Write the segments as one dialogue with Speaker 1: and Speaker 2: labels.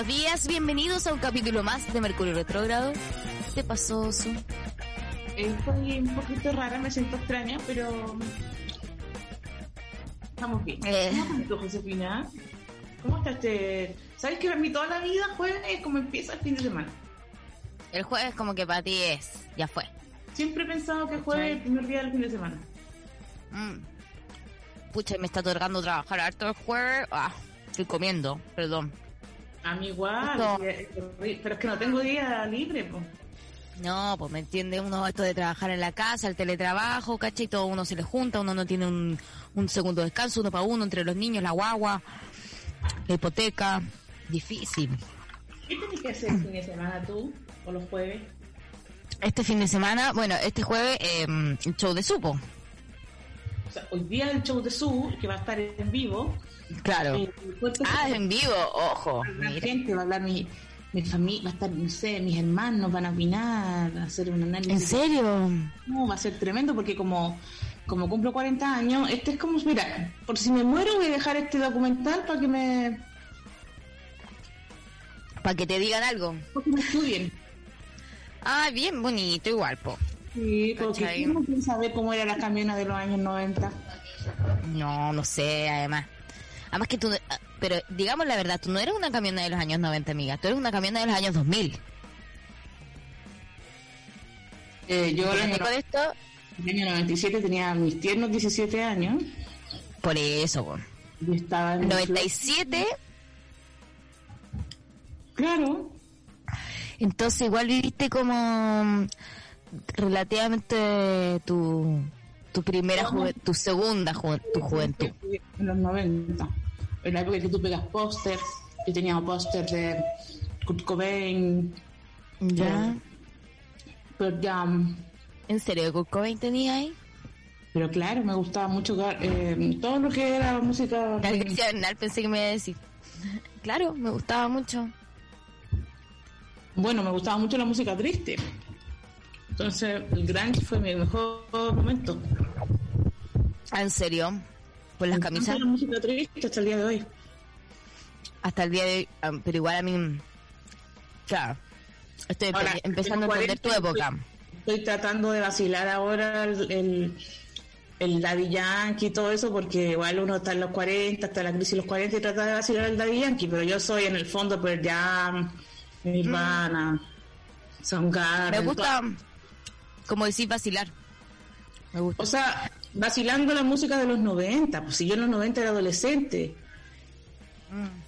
Speaker 1: Buenos días, bienvenidos a un capítulo más de Mercurio Retrógrado. ¿Qué te pasó, Su?
Speaker 2: Estoy un poquito rara, me siento extraña, pero estamos bien.
Speaker 1: Eh.
Speaker 2: ¿Cómo Josefina? ¿Cómo estás? Este... ¿Sabes que para mí toda la vida jueves es como empieza el fin de semana?
Speaker 1: El jueves como que para ti es, ya fue.
Speaker 2: Siempre he pensado que jueves es el primer día del fin de semana.
Speaker 1: Mm. Pucha, me está otorgando trabajar harto el jueves. Ah, estoy comiendo, perdón.
Speaker 2: A mí igual, pero es que no tengo día libre, pues.
Speaker 1: No, pues me entiende uno esto de trabajar en la casa, el teletrabajo, ¿cachai? Todo uno se le junta, uno no tiene un, un segundo descanso, uno para uno, entre los niños, la guagua, la hipoteca. Difícil.
Speaker 2: ¿Qué tenés que hacer el fin de semana tú o los jueves?
Speaker 1: Este fin de semana, bueno, este jueves, eh, el show de Supo.
Speaker 2: O sea, hoy día el show de Su, que va a estar en vivo.
Speaker 1: Claro.
Speaker 2: eh, después
Speaker 1: Ah, es en vivo, ojo.
Speaker 2: La gente va a hablar mi, mi familia, va a estar, no sé, mis hermanos van a opinar, a hacer un análisis.
Speaker 1: ¿En serio?
Speaker 2: No, va a ser tremendo porque como, como cumplo 40 años, este es como, mira, por si me muero voy a dejar este documental para que me,
Speaker 1: Para que te digan algo.
Speaker 2: para que me estudien.
Speaker 1: Ah, bien bonito, igual, po.
Speaker 2: Sí, porque. ¿quién no saber cómo era la camionas de los años 90?
Speaker 1: No, no sé, además. Además que tú, ah, pero digamos la verdad, tú no eres una camiona de los años 90, amiga. Tú eres una camiona de los años 2000.
Speaker 2: Eh, yo el
Speaker 1: ¿Qué
Speaker 2: año,
Speaker 1: con esto?
Speaker 2: el año 97 tenía mis tiernos 17 años
Speaker 1: Por eso, po.
Speaker 2: y estaba en...
Speaker 1: 97,
Speaker 2: Claro,
Speaker 1: entonces igual viviste como mm, relativamente tu, tu primera juventud, tu segunda ju- tu juventud.
Speaker 2: En los 90. En la época que tú pegas pósters. Yo tenía pósters de Kurt Cobain,
Speaker 1: Ya.
Speaker 2: Pearl Jam.
Speaker 1: ¿En serio, Kurt Cobain tenía ahí?
Speaker 2: Pero claro, me gustaba mucho eh, todo lo que era música.
Speaker 1: La pensé que me iba a decir. Claro, me gustaba mucho.
Speaker 2: Bueno, me gustaba mucho la música triste. Entonces, el grunge fue mi mejor momento.
Speaker 1: ¿En serio? ¿Por las camisas?
Speaker 2: La música triste hasta el día de hoy.
Speaker 1: hasta el día de hoy, ah, pero igual a mí, claro, estoy
Speaker 2: Ahora,
Speaker 1: empezando a entender tu
Speaker 2: 40,
Speaker 1: época.
Speaker 2: Estoy tratando de vacilar ahora el, el, el Daddy Yankee y todo eso, porque igual uno está en los 40, está en la crisis de los 40 y trata de vacilar el Daddy Yankee, pero yo soy en el fondo Pearl Jam, Nirvana, Soundgarden.
Speaker 1: Me gusta, como decís, vacilar. Me gusta.
Speaker 2: O sea, vacilando la música de los 90, pues si yo en los 90 era adolescente,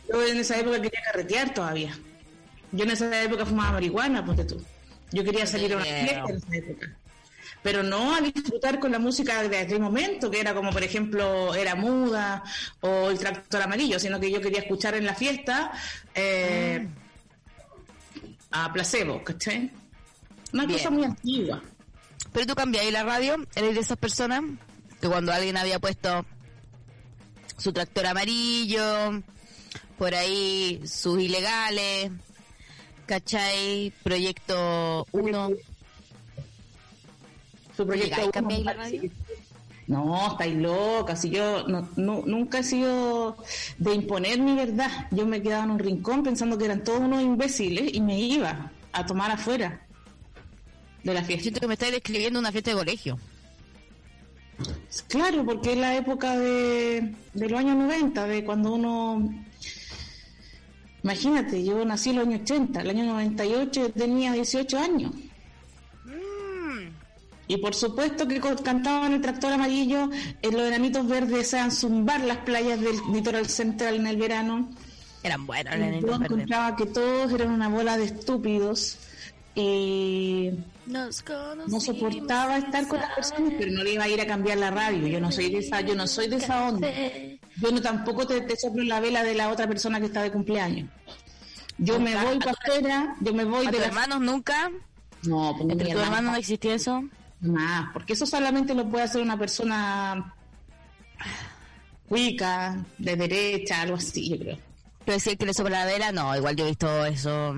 Speaker 2: yo en esa época quería carretear todavía. Yo en esa época fumaba marihuana, ponte tú. Yo quería salir a una fiesta en esa época. Pero no a disfrutar con la música de aquel momento, que era como, por ejemplo, Era Muda o El Tractor Amarillo, sino que yo quería escuchar en la fiesta eh, a Placebo, ¿cachai? Una
Speaker 1: Bien.
Speaker 2: cosa muy antigua.
Speaker 1: Pero tú cambiáis la radio, eres de esas personas que cuando alguien había puesto su tractor amarillo, por ahí sus ilegales, ¿cachai? Proyecto 1.
Speaker 2: Su proyecto
Speaker 1: cambiáis la radio.
Speaker 2: No, estáis loca. Si yo no, no- nunca he sido de imponer mi verdad. Yo me quedaba en un rincón pensando que eran todos unos imbéciles y me iba a tomar afuera de la fiesta.
Speaker 1: Siento que me estáis describiendo una fiesta de colegio.
Speaker 2: Claro, porque es la época de, de los años 90, de cuando uno... Imagínate, yo nací en los años 80, el año 98 yo tenía 18 años. Y por supuesto que cantaban el tractor amarillo, en los enanitos verdes se zumbar las playas del litoral central en el verano.
Speaker 1: Eran buenos, los
Speaker 2: yo
Speaker 1: nenitos verdes.
Speaker 2: encontraba que todos eran una bola de estúpidos y
Speaker 1: Nos
Speaker 2: no soportaba estar con las personas, pero no le iba a ir a cambiar la radio. Yo no soy de esa, yo no soy de esa onda. Yo no tampoco te, te soplo la vela de la otra persona que está de cumpleaños. Yo me voy para afuera, yo me voy
Speaker 1: ¿A
Speaker 2: de
Speaker 1: tus hermanos nunca?
Speaker 2: No, pues
Speaker 1: ¿Entre tus
Speaker 2: hermano
Speaker 1: hermanos no existía eso?
Speaker 2: Más, porque eso solamente lo puede hacer una persona cuica, de derecha, algo así, yo creo.
Speaker 1: Pero decir que le sobra la vela, no, igual yo he visto eso.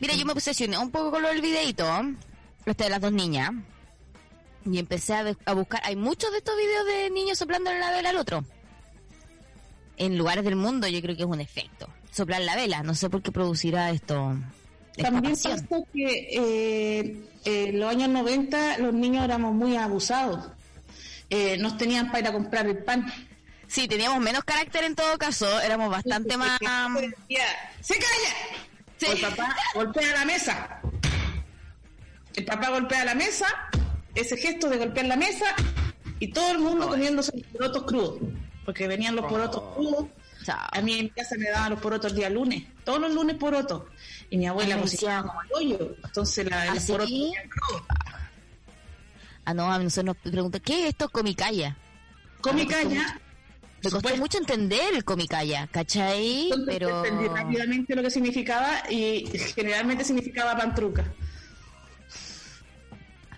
Speaker 1: Mira, yo me obsesioné un poco con lo del videito, este de las dos niñas, y empecé a, a buscar, hay muchos de estos videos de niños soplándole la vela al otro. En lugares del mundo yo creo que es un efecto. Soplar la vela, no sé por qué producirá esto.
Speaker 2: También pasa que eh, en los años 90 los niños éramos muy abusados. Eh, nos tenían para ir a comprar el pan.
Speaker 1: Sí, teníamos menos carácter en todo caso, éramos bastante más...
Speaker 2: Decía, ¡Se calla!
Speaker 1: Sí.
Speaker 2: O el papá golpea la mesa. El papá golpea la mesa, ese gesto de golpear la mesa, y todo el mundo comiéndose los porotos crudos. Porque venían los porotos crudos.
Speaker 1: Chao.
Speaker 2: A mí en mi casa me daban los porotos el día lunes, todos los lunes porotos. Y mi abuela cocinaba como el hoyo. Entonces la,
Speaker 1: ¿Ah,
Speaker 2: los
Speaker 1: sí?
Speaker 2: porotos crudos.
Speaker 1: Ah, no, a nosotros nos preguntan, ¿qué es esto comicaya?
Speaker 2: Comicaya,
Speaker 1: Me costó mucho entender el comicaya, ¿cachai?
Speaker 2: Entonces
Speaker 1: Pero...
Speaker 2: entendí rápidamente lo que significaba y generalmente significaba pantruca.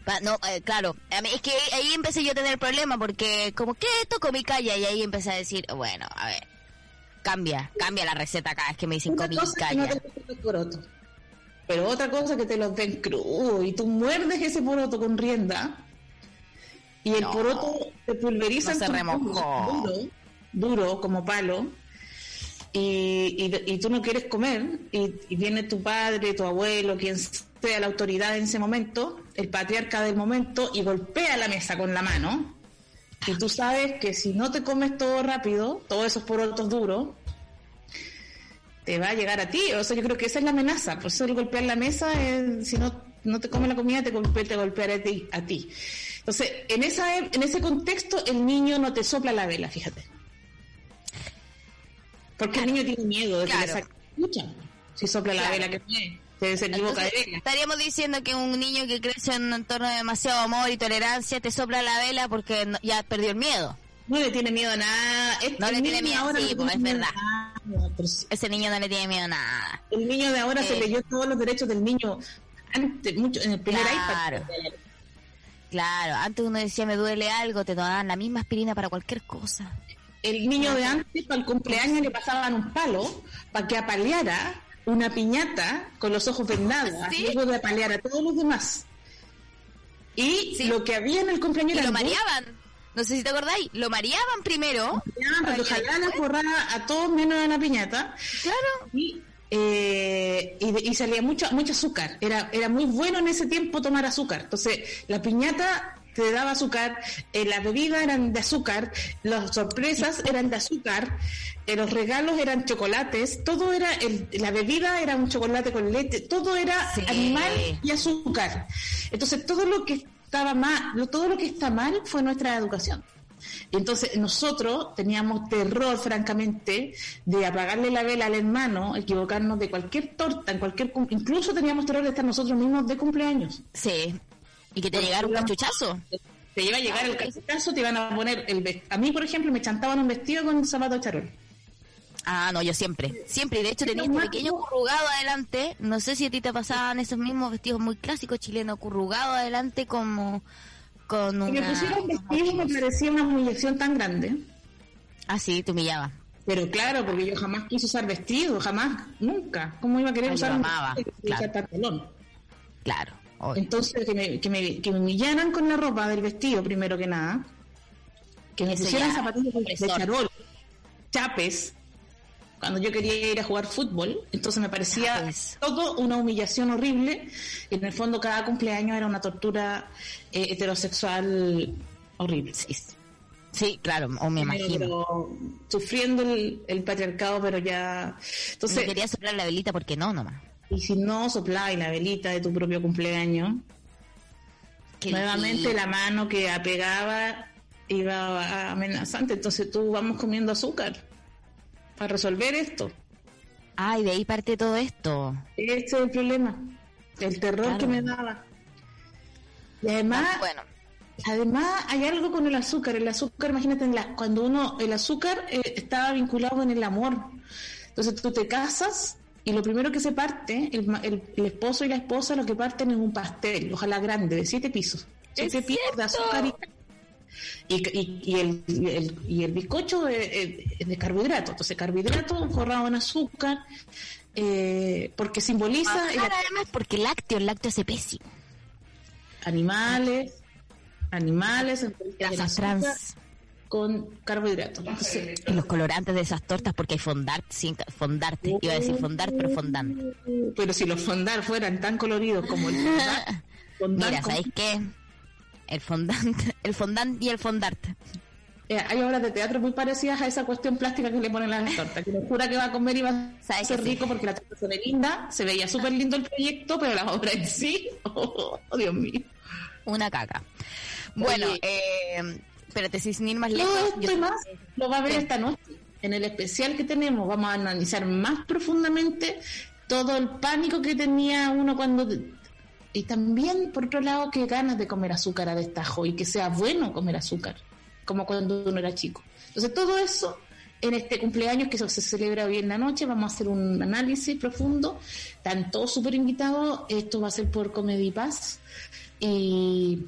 Speaker 1: Pa- no, eh, claro, es que ahí empecé yo a tener problema porque como, ¿qué es esto comicaya? Y ahí empecé a decir, bueno, a ver, cambia, cambia la receta cada vez que me dicen
Speaker 2: que no
Speaker 1: comicaya.
Speaker 2: porotos, pero otra cosa que te los den crudo y tú muerdes ese poroto con rienda y el
Speaker 1: No.
Speaker 2: poroto te pulveriza
Speaker 1: No se remojó.
Speaker 2: mano, duro, como palo y, y, tú no quieres comer y, viene tu padre, tu abuelo, quien sea la autoridad en ese momento, el patriarca del momento y golpea la mesa con la mano y tú sabes que si no te comes todo rápido, todos esos porotos duros, te va a llegar a ti. O sea, yo creo que esa es la amenaza. Por eso el golpear la mesa, es, si no, no te comes la comida, te, golpe, te golpeará a ti, a ti. Entonces, en, esa, en ese contexto, el niño no te sopla la vela, fíjate. Porque el niño tiene miedo de que
Speaker 1: Claro.
Speaker 2: le saque mucha. Si sopla la
Speaker 1: Claro.
Speaker 2: vela que tiene, se, se
Speaker 1: Entonces, estaríamos diciendo que un niño que crece en un entorno de demasiado amor y tolerancia te sopla la vela porque no- ya perdió el miedo.
Speaker 2: No le tiene miedo a nada.
Speaker 1: No le tiene miedo,
Speaker 2: ahora
Speaker 1: sí,
Speaker 2: no
Speaker 1: pues, es verdad.
Speaker 2: nada, pero.
Speaker 1: Ese niño no le tiene miedo a nada.
Speaker 2: El niño de ahora se
Speaker 1: Eh.
Speaker 2: leyó todos los derechos del niño antes, mucho, en el primer
Speaker 1: Claro.
Speaker 2: iPad.
Speaker 1: Claro, antes uno decía me duele algo, te daban la misma aspirina para cualquier cosa.
Speaker 2: El niño de antes, para el cumpleaños, le pasaban un palo para que apaleara una piñata con los ojos vendados,
Speaker 1: ¿Sí?
Speaker 2: luego de apalear a todos los demás. Y
Speaker 1: Sí.
Speaker 2: lo que había en el cumpleaños
Speaker 1: Y
Speaker 2: era
Speaker 1: lo mareaban. No sé si te acordáis, lo mareaban primero.
Speaker 2: para que a todos menos a la piñata.
Speaker 1: Claro.
Speaker 2: Y, eh, y, y salía mucho, mucho azúcar. Era, era muy bueno en ese tiempo tomar azúcar. Entonces, la piñata te daba azúcar, eh, las bebidas eran de azúcar, las sorpresas eran de azúcar, eh, los regalos eran chocolates, todo era, el, la bebida era un chocolate con leche, todo era
Speaker 1: Sí.
Speaker 2: animal y azúcar. Entonces, todo lo que estaba mal, todo lo que está mal fue nuestra educación. Entonces nosotros teníamos terror, francamente, de apagarle la vela al hermano, equivocarnos de cualquier torta, en cualquier incluso teníamos terror de estar nosotros mismos de cumpleaños.
Speaker 1: Sí. Y que te llegara un cachuchazo.
Speaker 2: Te iba a llegar el caso, te iban a poner el vest- A mí, por ejemplo, me chantaban un vestido con zapato de charol.
Speaker 1: Ah, no, yo siempre. Siempre. Y de hecho tenía este pequeño currugado adelante. No sé si a ti te pasaban esos mismos vestidos muy clásicos chilenos, currugado adelante como con
Speaker 2: Si me
Speaker 1: una...
Speaker 2: pusieron vestido me parecía una humillación tan grande.
Speaker 1: Ah, sí, te humillaba.
Speaker 2: Pero claro, porque yo jamás quise usar vestido, jamás, nunca. ¿Cómo iba a querer
Speaker 1: Ah,
Speaker 2: usar un vestido?
Speaker 1: Claro.
Speaker 2: Entonces, que me, que, me, que me humillaran con la ropa del vestido, primero que nada. Que me pusieran
Speaker 1: ya,
Speaker 2: zapatillas de, charol, chapes, cuando yo quería ir a jugar fútbol. Entonces me parecía
Speaker 1: Chapes.
Speaker 2: todo una humillación horrible. Y en el fondo, cada cumpleaños era una tortura eh, heterosexual horrible.
Speaker 1: Sí, sí, claro, o me
Speaker 2: Pero-
Speaker 1: imagino.
Speaker 2: sufriendo el, el patriarcado, pero ya. Entonces,
Speaker 1: quería soplar la velita porque no, nomás.
Speaker 2: Y si no soplaba y la velita de tu propio cumpleaños,
Speaker 1: Qué
Speaker 2: nuevamente la mano que apegaba iba amenazante. Entonces tú vamos comiendo azúcar para resolver esto.
Speaker 1: Ay, de ahí parte todo esto.
Speaker 2: Ese es el problema. El terror
Speaker 1: Claro.
Speaker 2: que me daba. Y además,
Speaker 1: Bueno,
Speaker 2: además hay algo con el azúcar. El azúcar, imagínate, en la, cuando uno, el azúcar eh, estaba vinculado con el amor. Entonces tú te casas y lo primero que se parte, el, el- el esposo y la esposa lo que parten es un pastel, ojalá grande, de siete pisos.
Speaker 1: ¡Es
Speaker 2: Siete pisos de azúcar y, y, y- el, y el, y el bizcocho es, es- es de carbohidrato. Entonces carbohidrato forrado en azúcar, eh, porque simboliza el-
Speaker 1: además, porque lácteo, el lácteo hace pésimo.
Speaker 2: animales, animales,
Speaker 1: Grasas trans.
Speaker 2: Con carbohidratos. Entonces,
Speaker 1: Y los colorantes de esas tortas porque hay fondart sin fondarte. Iba a decir fondart, pero fondant.
Speaker 2: pero si los fondar fueran tan coloridos como el fondant, fondant
Speaker 1: Mira, ¿sabéis qué? El fondant, el fondant y el fondart.
Speaker 2: Eh, hay obras de teatro muy parecidas a esa cuestión plástica que le ponen a las tortas, que nos jura que va a comer y va a
Speaker 1: ¿Sabes
Speaker 2: ser
Speaker 1: que sí?
Speaker 2: rico porque la torta se ve linda, se veía súper lindo el proyecto, pero la obra en sí, oh, Dios mío.
Speaker 1: Una caca. Bueno,
Speaker 2: Oye.
Speaker 1: eh, espérate, sin ir más
Speaker 2: No,
Speaker 1: lejos.
Speaker 2: esto y más lo va a ver esta noche. En el especial que tenemos vamos a analizar más profundamente todo el pánico que tenía uno cuando... Y también, por otro lado, que ganas de comer azúcar a destajo y que sea bueno comer azúcar, como cuando uno era chico. Entonces, todo eso en este cumpleaños que se celebra hoy en la noche, vamos a hacer un análisis profundo. Están todos súper invitados. Esto va a ser por Comedy Paz. Y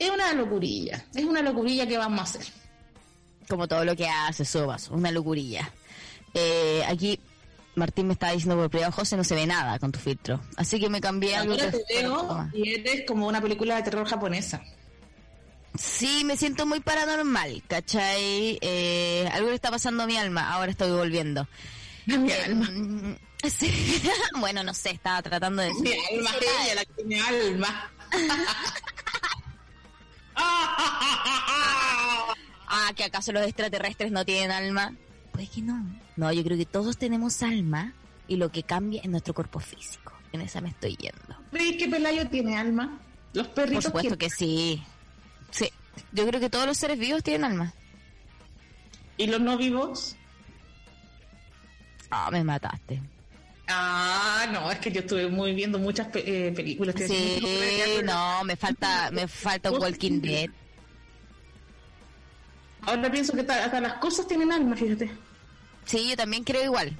Speaker 2: es una locurilla, es una locurilla que vamos a hacer.
Speaker 1: Como todo lo que hace Sobas, una locurilla. Eh, aquí Martín me estaba diciendo por privado, José, no se ve nada con tu filtro. Así que me cambié algo
Speaker 2: Ahora te veo y eres como una película de terror japonesa.
Speaker 1: Sí, me siento muy paranormal, ¿cachai? Eh, algo le está pasando a mi alma, ahora estoy volviendo.
Speaker 2: Mi
Speaker 1: Eh,
Speaker 2: alma.
Speaker 1: sí. bueno, no sé, estaba tratando de...
Speaker 2: Mi alma, ella, la que tiene alma.
Speaker 1: Ah, que acaso los extraterrestres no tienen alma. Puede que no. No, yo creo que todos tenemos alma y lo que cambia es nuestro cuerpo físico. En esa me estoy yendo.
Speaker 2: ¿Veis que Pelayo tiene alma? Los
Speaker 1: Por
Speaker 2: perritos
Speaker 1: supuesto que sí. Sí, yo creo que todos los seres vivos tienen alma.
Speaker 2: ¿Y los no vivos?
Speaker 1: Ah, me mataste.
Speaker 2: Ah, no, es que yo estuve muy viendo muchas pe- eh, películas.
Speaker 1: Sí, no, me falta, me falta Walking Dead.
Speaker 2: Ahora pienso que ta- hasta las cosas tienen alma, fíjate.
Speaker 1: Sí, yo también creo igual.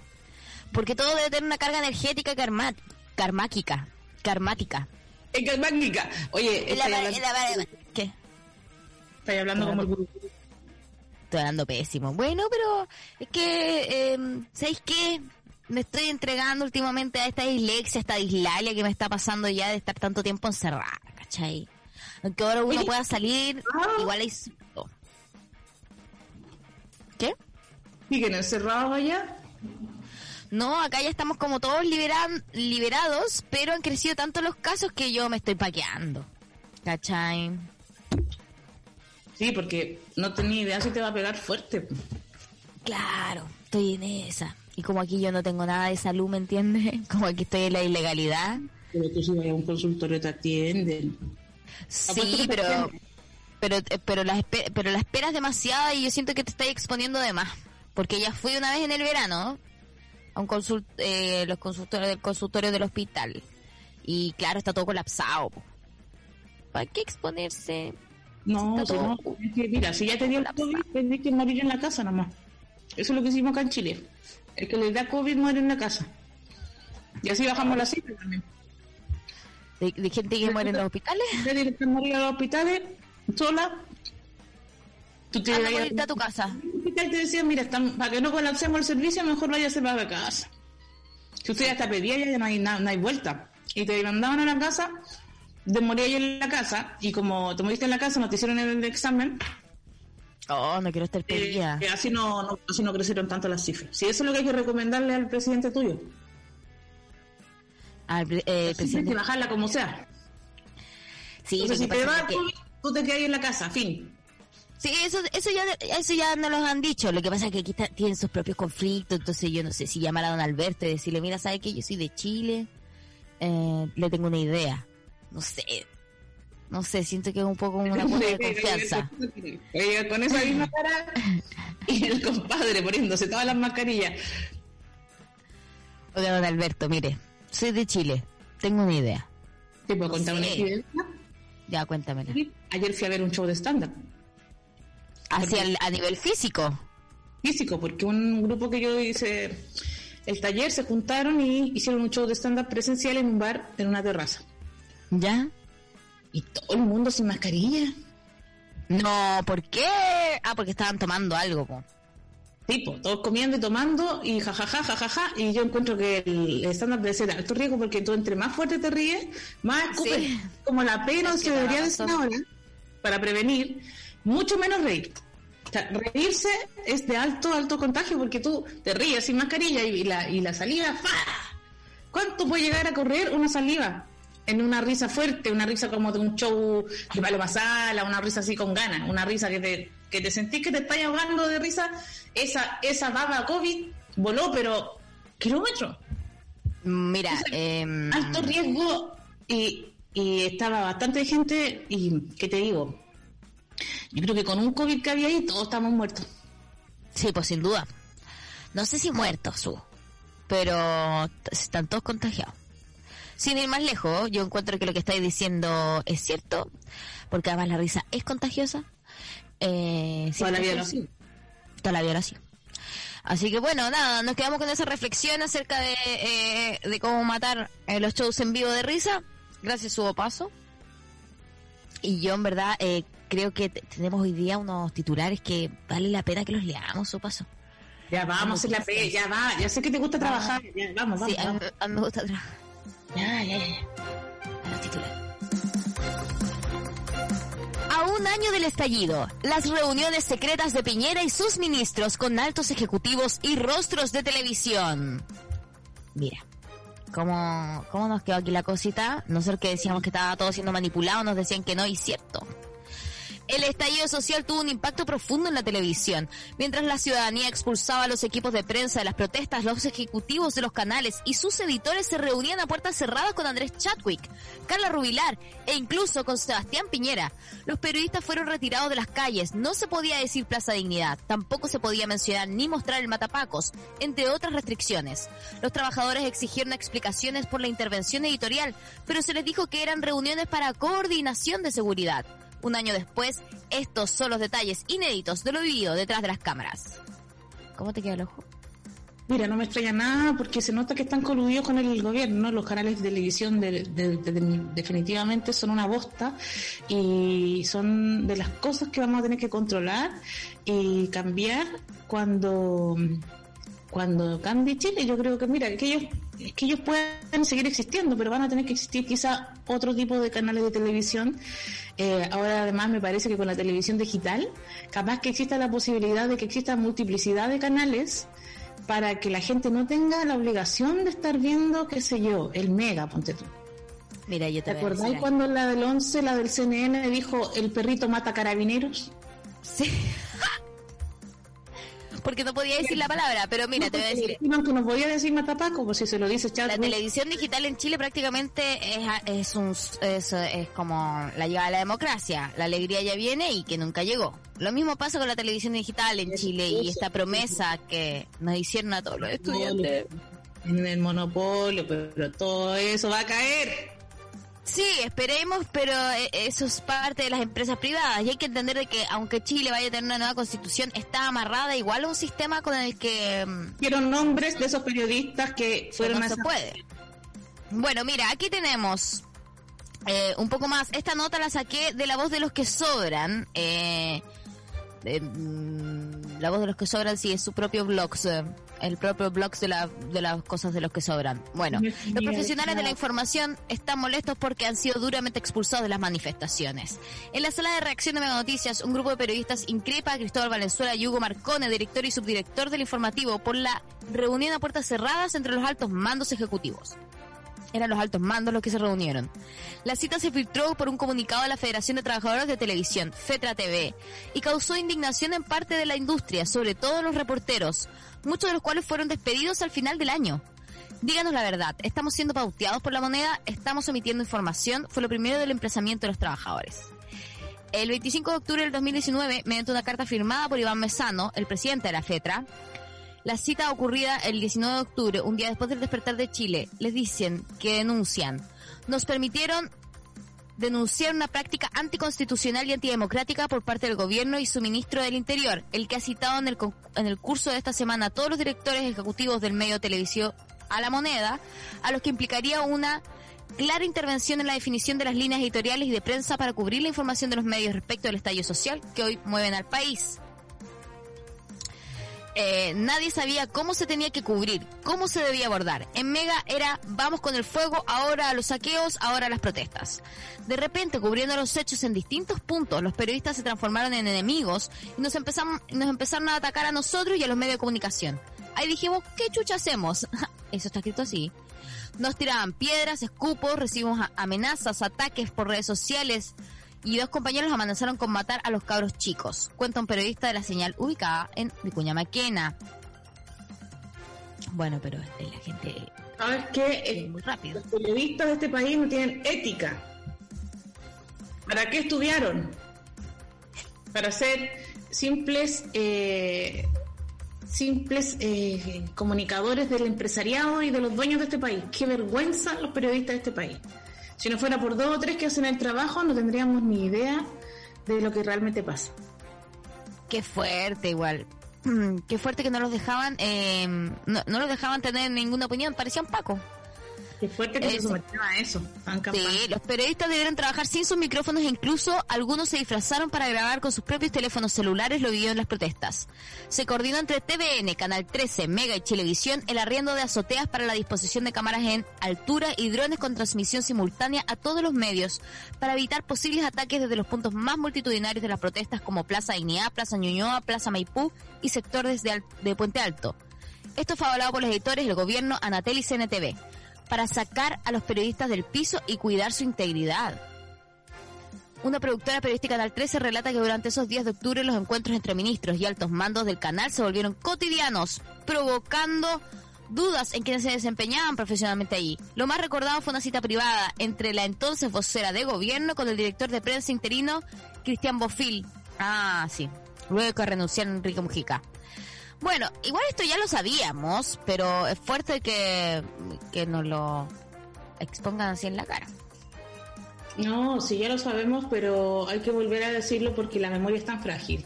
Speaker 1: Porque todo debe tener una carga energética karma, karmáquica. Karmática.
Speaker 2: Es magnífica. Oye,
Speaker 1: la-
Speaker 2: hablando,
Speaker 1: la- ¿Qué?
Speaker 2: estoy hablando como el gurú.
Speaker 1: Estoy hablando pésimo. Bueno, pero es que, eh, ¿sabéis qué? Me estoy entregando últimamente a esta dislexia, a esta dislalia que me está pasando ya de estar tanto tiempo encerrada, ¿cachai? Aunque ahora uno pueda salir,
Speaker 2: Ah.
Speaker 1: igual hay... ¿Qué?
Speaker 2: ¿Siguen encerrados allá?
Speaker 1: No, acá ya estamos como todos liberan, liberados, pero han crecido tanto los casos que yo me estoy paqueando. ¿Cachai?
Speaker 2: Sí, porque no tenía idea si te va a pegar fuerte.
Speaker 1: Claro, estoy en esa. Y como aquí yo no tengo nada de salud, ¿me entiendes? Como aquí estoy en la ilegalidad.
Speaker 2: Pero tú si vas a un consultorio te atienden.
Speaker 1: Sí, pero pero eh, pero la espe- pero la esperas demasiado y yo siento que te estás exponiendo de más, porque ya fui una vez en el verano a un consult eh, los consultorios del consultorio del hospital y claro está todo colapsado. ¿Para qué exponerse?
Speaker 2: No, si no,
Speaker 1: todo-
Speaker 2: es que, mira, si ya te dio el COVID, tenés que morir en la casa nomás. Eso es lo que hicimos acá en Chile. El que le da COVID muere en la casa. Y así bajamos la cifra también.
Speaker 1: ¿De, de gente que muere en los hospitales?
Speaker 2: En de a morir a los hospitales, sola, tú te
Speaker 1: Anda
Speaker 2: ibas
Speaker 1: a
Speaker 2: a
Speaker 1: a tu casa.
Speaker 2: y te decían, mira, están- para que no colapsemos el servicio, mejor váyase para la casa. Si usted ya está pedida, ya no hay, no hay vuelta. Y te mandaban a la casa, te morías ahí en la casa, y como te moriste en la casa, no te hicieron el examen,
Speaker 1: Oh, no quiero estar
Speaker 2: eh,
Speaker 1: pedida.
Speaker 2: que así no, no- así no crecieron tanto las cifras. Si eso es lo que hay que recomendarle al presidente tuyo.
Speaker 1: Al eh,
Speaker 2: Hay
Speaker 1: presidente.
Speaker 2: que bajarla como sea.
Speaker 1: Sí,
Speaker 2: Entonces, si te
Speaker 1: pasa
Speaker 2: va
Speaker 1: es
Speaker 2: el
Speaker 1: que-
Speaker 2: tú te quedas ahí en la casa, fin.
Speaker 1: Sí, eso, eso ya, eso ya no los han dicho. Lo que pasa es que aquí está- tienen sus propios conflictos. Entonces yo no sé si llamar a don Alberto y decirle, mira, ¿sabe que yo soy de Chile? Eh, le tengo una idea. No sé. No sé, siento que es un poco una cuota de confianza.
Speaker 2: Oiga, con esa misma cara y el compadre poniéndose todas las mascarillas.
Speaker 1: Oiga, don Alberto, mire, soy de Chile. Tengo una idea.
Speaker 2: ¿Te puedo contar una
Speaker 1: Sí.
Speaker 2: evidencia?
Speaker 1: Ya, cuéntamela.
Speaker 2: Ayer fui a ver un show de stand-up.
Speaker 1: ¿Hacia el- a nivel físico?
Speaker 2: Físico, porque un grupo que yo hice el taller se juntaron y hicieron un show de stand-up presencial en un bar, en una terraza.
Speaker 1: ¿Ya?
Speaker 2: Y todo el mundo sin mascarilla.
Speaker 1: No, ¿por qué? Ah, porque estaban tomando algo, po.
Speaker 2: Tipo, todos comiendo y tomando y jajaja, jajaja. Y yo encuentro que el stand-up debe ser alto riesgo porque tú entre más fuerte te ríes, más.
Speaker 1: Sí.
Speaker 2: Como la pena
Speaker 1: Es
Speaker 2: se
Speaker 1: que
Speaker 2: debería decir ahora, para prevenir, mucho menos reír. O sea, reírse es de alto, alto contagio porque tú te ríes sin mascarilla y, y la, y la saliva, ¡fa! ¿Cuánto puede llegar a correr una saliva? En una risa fuerte, una risa como de un show de Paloma Sala, una risa así con ganas, una risa que te, que te sentís que te estás ahogando de risa, esa, esa baba COVID voló, pero kilómetros,
Speaker 1: Mira, em,
Speaker 2: alto riesgo y, y estaba bastante gente y, ¿qué te digo? Yo creo que con un COVID que había ahí todos estamos muertos.
Speaker 1: sí, pues sin duda. No sé si muertos, su, pero están todos contagiados. Sin ir más lejos, yo encuentro que lo que estáis diciendo es cierto, porque además la risa es contagiosa. Eh,
Speaker 2: Toda la vida lo
Speaker 1: sí, toda la vida era así. Así que bueno, nada, nos quedamos con esa reflexión acerca de, eh, de cómo matar eh, los shows en vivo de risa. Gracias, Hugo Paso. Y yo en verdad eh, creo que tenemos hoy día unos titulares que vale la pena que los leamos, Hugo Paso.
Speaker 2: Ya vamos hacer la pe, ya va, ya sé que te gusta trabajar, ya, vamos, vamos,
Speaker 1: Sí, a, mí- a mí me gusta trabajar.
Speaker 2: Ya, ya, ya.
Speaker 1: A los titulares. A un año del estallido, las reuniones secretas de Piñera y sus ministros con altos ejecutivos y rostros de televisión. Mira, ¿cómo, cómo nos quedó aquí la cosita? Nosotros que decíamos que estaba todo siendo manipulado, nos decían que no, y cierto. El estallido social tuvo un impacto profundo en la televisión. Mientras la ciudadanía expulsaba a los equipos de prensa de las protestas, los ejecutivos de los canales y sus editores se reunían a puertas cerradas con Andrés Chadwick, Carla Rubilar e incluso con Sebastián Piñera. Los periodistas fueron retirados de las calles, no se podía decir Plaza Dignidad, tampoco se podía mencionar ni mostrar el matapacos, entre otras restricciones. Los trabajadores exigieron explicaciones por la intervención editorial, pero se les dijo que eran reuniones para coordinación de seguridad. Un año después, estos son los detalles inéditos de lo vivido detrás de las cámaras. ¿Cómo te queda el ojo?
Speaker 2: Mira, no me extraña nada porque se nota que están coludidos con el gobierno, ¿no? Los canales de televisión de- de- de- definitivamente son una bosta y son de las cosas que vamos a tener que controlar y cambiar cuando cuando cambie Chile. Yo creo que, mira, que ellos que ellos pueden seguir existiendo, pero van a tener que existir quizá otro tipo de canales de televisión. Eh, ahora además me parece que con la televisión digital, capaz que exista la posibilidad de que exista multiplicidad de canales para que la gente no tenga la obligación de estar viendo, qué sé yo, el mega, ponte tú.
Speaker 1: Mira, yo
Speaker 2: ¿Te
Speaker 1: te
Speaker 2: acordáis cuando la del 11, la del CNN dijo el perrito mata carabineros?
Speaker 1: Sí. Porque no podía decir la palabra, pero mira, te voy a decir.
Speaker 2: Que no podía decir matapaco, pues si se lo dice
Speaker 1: La
Speaker 2: Chadwick.
Speaker 1: televisión digital en Chile prácticamente es, es, un, es, es como la llegada de la democracia. La alegría ya viene y que nunca llegó. Lo mismo pasa con la televisión digital en Chile y esta promesa que nos hicieron a todos los estudiantes.
Speaker 2: En el monopolio, pero todo eso va a caer.
Speaker 1: Sí, esperemos, pero eh, eso es parte de las empresas privadas y hay que entender de que aunque Chile vaya a tener una nueva constitución, está amarrada igual a un sistema con el que mm,
Speaker 2: Quiero nombres de esos periodistas que fueron
Speaker 1: no se puede. Bueno, mira, aquí tenemos eh, un poco más. Esta nota la saqué de la voz de los que sobran. Eh, de, mm, la voz de los que sobran, sí, es su propio blog. El propio blog de, la, de las cosas de los que sobran. Bueno, los profesionales de la información están molestos porque han sido duramente expulsados de las manifestaciones. En la sala de reacción de Mega Noticias, un grupo de periodistas increpa a Cristóbal Valenzuela y Hugo Marcone, director y subdirector del informativo, por la reunión a puertas cerradas entre los altos mandos ejecutivos. Eran los altos mandos los que se reunieron. La cita se filtró por un comunicado de la Federación de Trabajadores de Televisión, FETRA TV, y causó indignación en parte de la industria, sobre todo los reporteros, muchos de los cuales fueron despedidos al final del año. Díganos la verdad, ¿estamos siendo pauteados por la moneda? ¿Estamos omitiendo información? Fue lo primero del emplazamiento de los trabajadores. El 25 de octubre del 2019, mediante una carta firmada por Iván Mesano, el presidente de la FETRA, la cita ocurrida el 19 de octubre, un día después del despertar de Chile, les dicen que denuncian. Nos permitieron denunciaron una práctica anticonstitucional y antidemocrática por parte del gobierno y su ministro del Interior, el que ha citado en el, en el curso de esta semana a todos los directores ejecutivos del medio televisivo a la moneda, a los que implicaría una clara intervención en la definición de las líneas editoriales y de prensa para cubrir la información de los medios respecto al estallido social que hoy mueven al país. Eh, nadie sabía cómo se tenía que cubrir, cómo se debía abordar. En Mega era vamos con el fuego, ahora a los saqueos, ahora las protestas. De repente, cubriendo los hechos en distintos puntos, los periodistas se transformaron en enemigos y nos, empezamos, nos empezaron a atacar a nosotros y a los medios de comunicación. Ahí dijimos, ¿qué chucha hacemos? Eso está escrito así. Nos tiraban piedras, escupos, recibimos amenazas, ataques por redes sociales, y dos compañeros amenazaron con matar a los cabros chicos. Cuenta un periodista de la señal ubicada en Vicuña Maquena. Bueno, pero la gente.
Speaker 2: ¿Sabes qué? muy rápido. Los periodistas de este país no tienen ética. ¿Para qué estudiaron? Para ser simples. Eh, simples eh, comunicadores del empresariado y de los dueños de este país. Qué vergüenza los periodistas de este país. Si no fuera por dos o tres que hacen el trabajo, no tendríamos ni idea de lo que realmente pasa.
Speaker 1: Qué fuerte, igual. Qué fuerte que no los dejaban, eh, no, no los dejaban tener ninguna opinión. Parecían Paco.
Speaker 2: Qué fuerte que se sometieron a eso.
Speaker 1: Sí, los periodistas debieron trabajar sin sus micrófonos e incluso algunos se disfrazaron para grabar con sus propios teléfonos celulares los videos en las protestas. Se coordinó entre TVN, Canal 13, Mega y Chilevisión el arriendo de azoteas para la disposición de cámaras en altura y drones con transmisión simultánea a todos los medios para evitar posibles ataques desde los puntos más multitudinarios de las protestas como Plaza Dignidad, Plaza Ñuñoa, Plaza Maipú y sectores de, de Puente Alto. Esto fue avalado por los editores del gobierno Anatel y CNTV para sacar a los periodistas del piso y cuidar su integridad. Una productora periodística Canal 13 relata que durante esos días de octubre los encuentros entre ministros y altos mandos del canal se volvieron cotidianos, provocando dudas en quienes se desempeñaban profesionalmente allí. Lo más recordado fue una cita privada entre la entonces vocera de gobierno con el director de prensa interino, Cristian Bofil. Ah, sí. Luego que renunciaron Enrique Mujica. Bueno, igual esto ya lo sabíamos, pero es fuerte que, que nos lo expongan así en la cara.
Speaker 2: No, sí, ya lo sabemos, pero hay que volver a decirlo porque la memoria es tan frágil.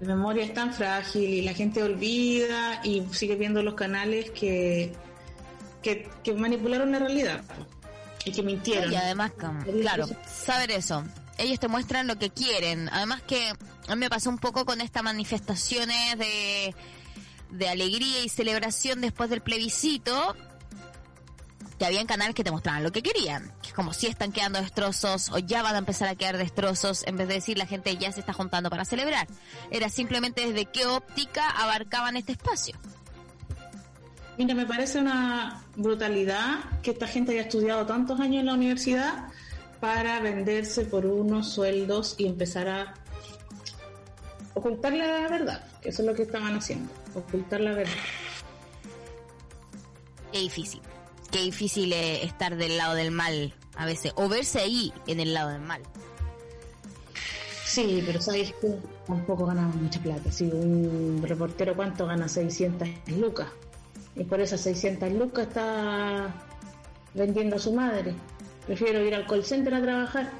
Speaker 2: La memoria es tan frágil y la gente olvida y sigue viendo los canales que, que, que manipularon la realidad y que mintieron.
Speaker 1: Y además, claro, saber eso ellos te muestran lo que quieren. Además que a mí me pasó un poco con estas manifestaciones de, de alegría y celebración después del plebiscito, que había canales que te mostraban lo que querían. Que es como si están quedando destrozos o ya van a empezar a quedar destrozos, en vez de decir la gente ya se está juntando para celebrar. Era simplemente desde qué óptica abarcaban este espacio.
Speaker 2: Mira, me parece una brutalidad que esta gente haya estudiado tantos años en la universidad para venderse por unos sueldos y empezar a ocultar la verdad, que eso es lo que estaban haciendo, ocultar la verdad.
Speaker 1: Qué difícil, qué difícil es estar del lado del mal a veces, o verse ahí en el lado del mal.
Speaker 2: Sí, pero sabes que tampoco ganamos mucha plata. Si un reportero, ¿cuánto gana? 600 lucas. Y por esas 600 lucas está vendiendo a su madre. Prefiero ir al call center a trabajar.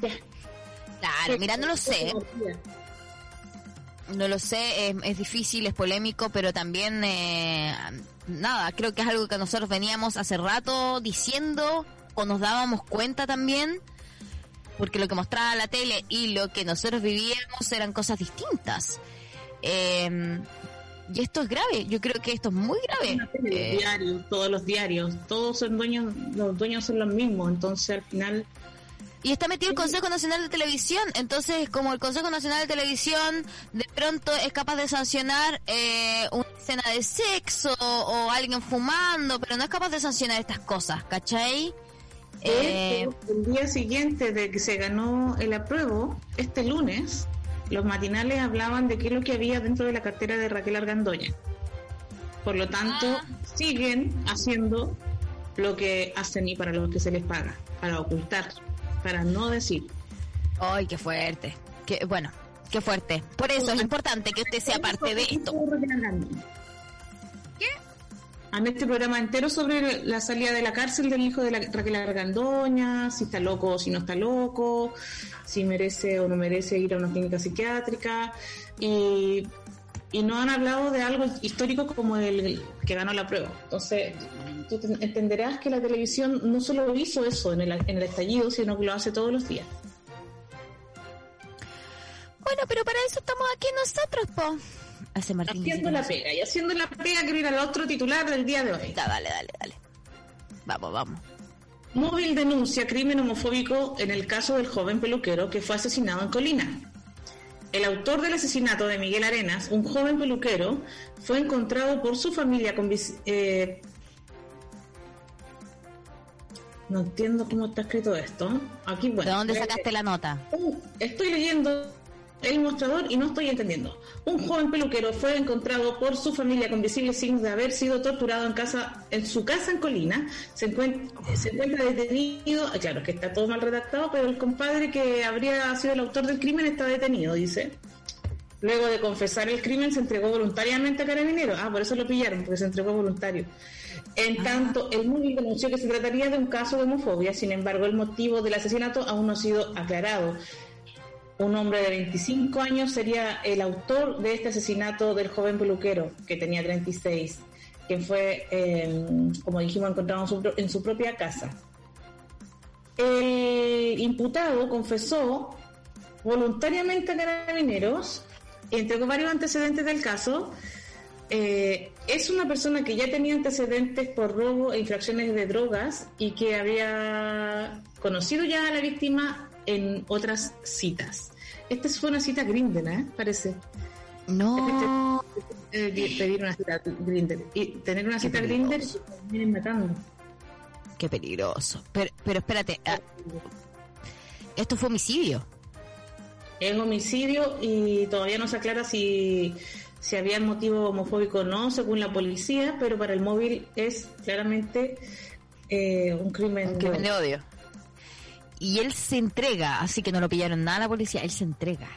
Speaker 2: Ya.
Speaker 1: Claro, mira, no lo sé. No lo sé, es, difícil, es polémico, pero también, eh, nada, creo que es algo que nosotros veníamos hace rato diciendo o nos dábamos cuenta también, porque lo que mostraba la tele y lo que nosotros vivíamos eran cosas distintas. Eh, y esto es grave, yo creo que esto es muy grave.
Speaker 2: Eh, diarios, todos los diarios, todos son dueños, los dueños son los mismos, entonces al final...
Speaker 1: Y está metido el Consejo Nacional de Televisión, entonces como el Consejo Nacional de Televisión de pronto es capaz de sancionar eh, una escena de sexo o alguien fumando, pero no es capaz de sancionar estas cosas, ¿cachai?
Speaker 2: Eh, el día siguiente de que se ganó el apruebo, este lunes, los matinales hablaban de qué es lo que había dentro de la cartera de Raquel Argandoña. Por lo tanto, ah. siguen haciendo lo que hacen y para lo que se les paga, para ocultar, para no decir.
Speaker 1: Ay, qué fuerte. Qué, bueno, qué fuerte. Por eso es importante que usted sea parte de esto.
Speaker 2: ¿Qué? han hecho programa entero sobre la salida de la cárcel del hijo de la, Raquel Argandoña, si está loco o si no está loco, si merece o no merece ir a una clínica psiquiátrica. Y, y no han hablado de algo histórico como el que ganó la prueba. Entonces, tú entenderás que la televisión no solo hizo eso en el, en el estallido, sino que lo hace todos los días.
Speaker 1: Bueno, pero para eso estamos aquí nosotros, po.
Speaker 2: Hace Martín haciendo la pega. Y haciendo la pega quiero ir al otro titular del día de hoy.
Speaker 1: dale, dale, dale. Vamos, vamos.
Speaker 2: Móvil denuncia crimen homofóbico en el caso del joven peluquero que fue asesinado en Colina. El autor del asesinato de Miguel Arenas, un joven peluquero, fue encontrado por su familia con... Eh, no entiendo cómo está escrito esto. Aquí, bueno,
Speaker 1: ¿De dónde sacaste la nota?
Speaker 2: Estoy leyendo el mostrador y no estoy entendiendo. Un joven peluquero fue encontrado por su familia con visibles signos de haber sido torturado en casa, en su casa en Colina. Se encuentra, se encuentra detenido, ah, claro que está todo mal redactado, pero el compadre que habría sido el autor del crimen está detenido, dice. Luego de confesar el crimen se entregó voluntariamente a Carabineros. Ah, por eso lo pillaron, porque se entregó voluntario. En ah. tanto, el móvil denunció que se trataría de un caso de homofobia, sin embargo, el motivo del asesinato aún no ha sido aclarado un hombre de 25 años sería el autor de este asesinato del joven peluquero, que tenía 36, que fue, em, como dijimos, encontrado en su, propia casa. El imputado confesó voluntariamente a carabineros y entregó varios antecedentes del caso. Eh, es una persona que ya tenía antecedentes por robo e infracciones de drogas y que había conocido ya a la víctima en otras citas. Esta fue una cita Grinder, ¿eh? Parece.
Speaker 1: No.
Speaker 2: Eh, pedir una cita Grinder. Y tener una cita vienen matando.
Speaker 1: Qué peligroso. Pero, pero espérate. Ah, esto fue homicidio.
Speaker 2: Es homicidio y todavía no se aclara si, si había motivo homofóbico o no, según la policía, pero para el móvil es claramente eh, un crimen,
Speaker 1: un crimen de odio y él se entrega, así que no lo pillaron nada la policía, él se entrega.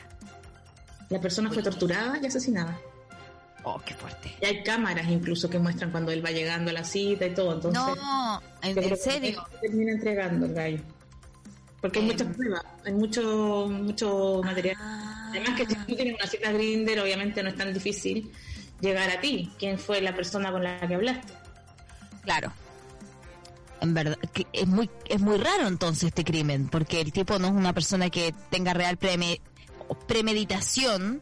Speaker 2: La persona fue torturada y asesinada.
Speaker 1: Oh, qué fuerte.
Speaker 2: Y hay cámaras incluso que muestran cuando él va llegando a la cita y todo. Entonces,
Speaker 1: no, ¿en, serio?
Speaker 2: termina entregando el gallo. Porque hay muchas pruebas, hay mucho, mucho material. Ah. Además que si tú tienes una cita Grinder, obviamente no es tan difícil llegar a ti. ¿Quién fue la persona con la que hablaste?
Speaker 1: Claro en verdad, que es muy, es muy raro entonces este crimen, porque el tipo no es una persona que tenga real premeditación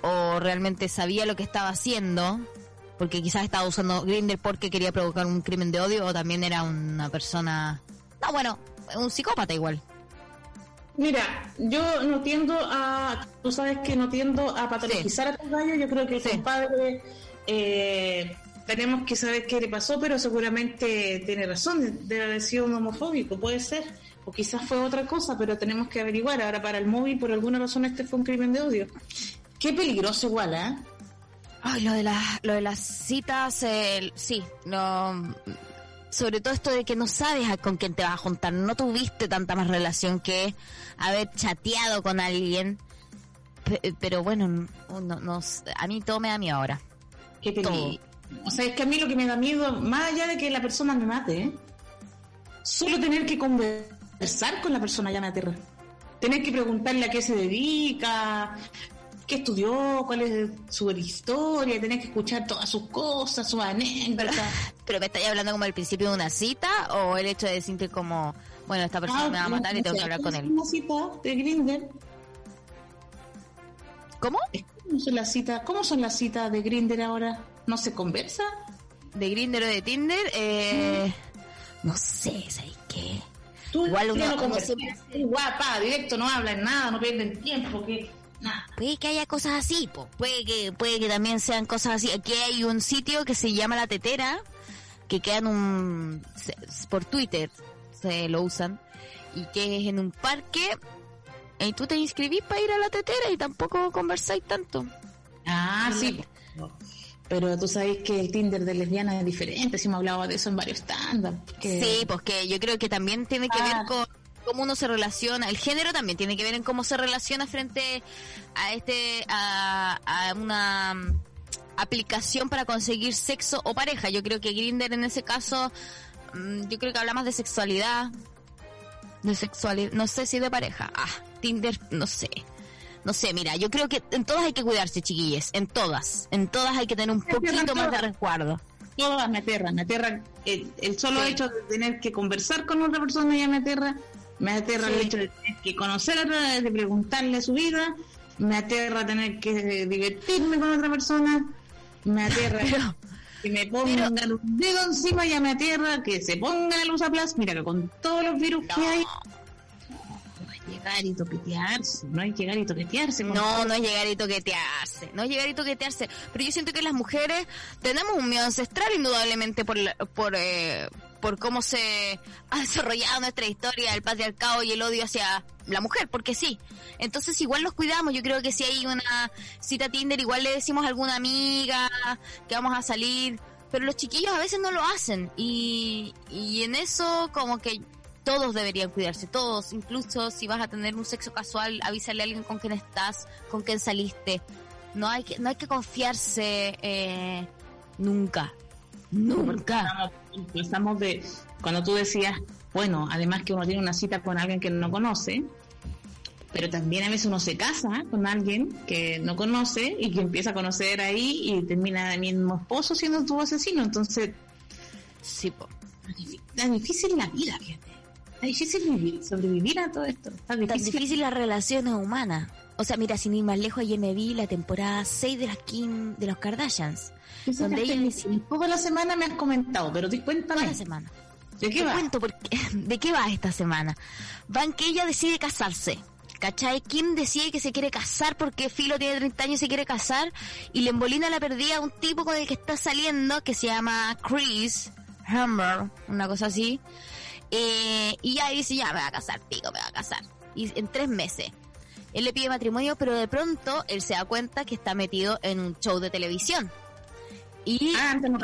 Speaker 1: o realmente sabía lo que estaba haciendo, porque quizás estaba usando Grinder porque quería provocar un crimen de odio o también era una persona, no bueno, un psicópata igual.
Speaker 2: Mira, yo no tiendo a, tú sabes que no tiendo a patologizar a tu gallo, yo creo que el compadre eh, tenemos que saber qué le pasó, pero seguramente tiene razón, debe haber sido un homofóbico, puede ser, o quizás fue otra cosa, pero tenemos que averiguar. Ahora, para el móvil, por alguna razón, este fue un crimen de odio. Qué peligroso igual, ¿eh?
Speaker 1: Ay, lo de, la, lo de las citas, sí, no, sobre todo esto de que no sabes con quién te vas a juntar, no tuviste tanta más relación que haber chateado con alguien, pero bueno, no, a mí todo me da miedo ahora.
Speaker 2: Qué peligro. O sea, es que a mí lo que me da miedo, más allá de que la persona me mate, solo tener que conversar con la persona ya me aterra. Tener que preguntarle a qué se dedica, qué estudió, cuál es su historia, tener que escuchar todas sus cosas, sus anécdotas.
Speaker 1: ¿Pero me estáis hablando como al principio de una cita o el hecho de decirte como, bueno, esta persona ah, me va a matar y tengo que hablar con él?
Speaker 2: Una cita de Grinder.
Speaker 1: ¿Cómo?
Speaker 2: ¿Cómo son las citas? ¿Cómo son las citas de Grinder ahora? ¿No se conversa?
Speaker 1: ¿De Grinder o de Tinder? Eh, no sé, ¿sabes qué?
Speaker 2: Tú Igual uno como se... guapa, directo, no hablan nada, no pierden tiempo, que nada.
Speaker 1: Puede que haya cosas así, puede que puede que también sean cosas así. Aquí hay un sitio que se llama La Tetera, que queda en un... por Twitter se lo usan, y que es en un parque, y tú te inscribís para ir a La Tetera y tampoco conversáis tanto.
Speaker 2: Ah, sí. Pero tú sabes que el Tinder de lesbiana es diferente, si me hablaba de eso en varios stand
Speaker 1: Sí, pues que yo creo que también tiene que ver ah. con cómo uno se relaciona, el género también tiene que ver en cómo se relaciona frente a este, a, a una aplicación para conseguir sexo o pareja. Yo creo que Grinder en ese caso, mm, yo creo que habla más de sexualidad, de sexualidad, no sé si de pareja. Ah, Tinder, no sé. No sé, mira, yo creo que en todas hay que cuidarse, chiquilles, en todas, en todas hay que tener un poquito más de resguardo.
Speaker 2: Todas me aterran, me aterra el, el solo hecho de tener que conversar con otra persona ya me aterra, me aterra el hecho de tener que conocerla, de preguntarle su vida, me aterra tener que divertirme con otra persona, me aterra que me pongan un dedo encima, ya me aterra que se ponga la luz a plas, mira que con todos los virus que hay llegar y toquetearse, no hay llegar y toquetearse.
Speaker 1: No, no es llegar y toquetearse, no es llegar y toquetearse. Pero yo siento que las mujeres tenemos un miedo ancestral indudablemente por, por, eh, por cómo se ha desarrollado nuestra historia, el patriarcado y el odio hacia la mujer, porque sí. Entonces igual nos cuidamos, yo creo que si hay una cita Tinder, igual le decimos a alguna amiga que vamos a salir, pero los chiquillos a veces no lo hacen y, y en eso como que todos deberían cuidarse, todos, incluso si vas a tener un sexo casual, avísale a alguien con quien estás, con quien saliste. No hay que, no hay que confiarse eh, nunca, nunca.
Speaker 2: Estamos de, cuando tú decías, bueno, además que uno tiene una cita con alguien que no conoce, pero también a veces uno se casa con alguien que no conoce y que empieza a conocer ahí y termina el mismo esposo siendo tu asesino, entonces...
Speaker 1: Sí, po.
Speaker 2: Es difícil la vida, fíjate. Es difícil sobrevivir a todo esto.
Speaker 1: Tan difícil. las relaciones humanas. O sea, mira, sin ir más lejos, ayer me vi la temporada 6 de las Kim, de los Kardashians.
Speaker 2: Donde ella Toda la semana me has comentado, pero te cuéntame.
Speaker 1: Toda la semana.
Speaker 2: ¿De qué va?
Speaker 1: Cuento porque, ¿De qué va esta semana? Van que ella decide casarse. ¿Cachai? Kim decide que se quiere casar porque Filo tiene 30 años y se quiere casar y le embolina la perdida a un tipo con el que está saliendo que se llama Chris Humber, una cosa así. Eh, y ya dice, ya me va a casar, pico, me va a casar. Y en tres meses. Él le pide matrimonio, pero de pronto él se da cuenta que está metido en un show de televisión. Y
Speaker 2: ah, antes no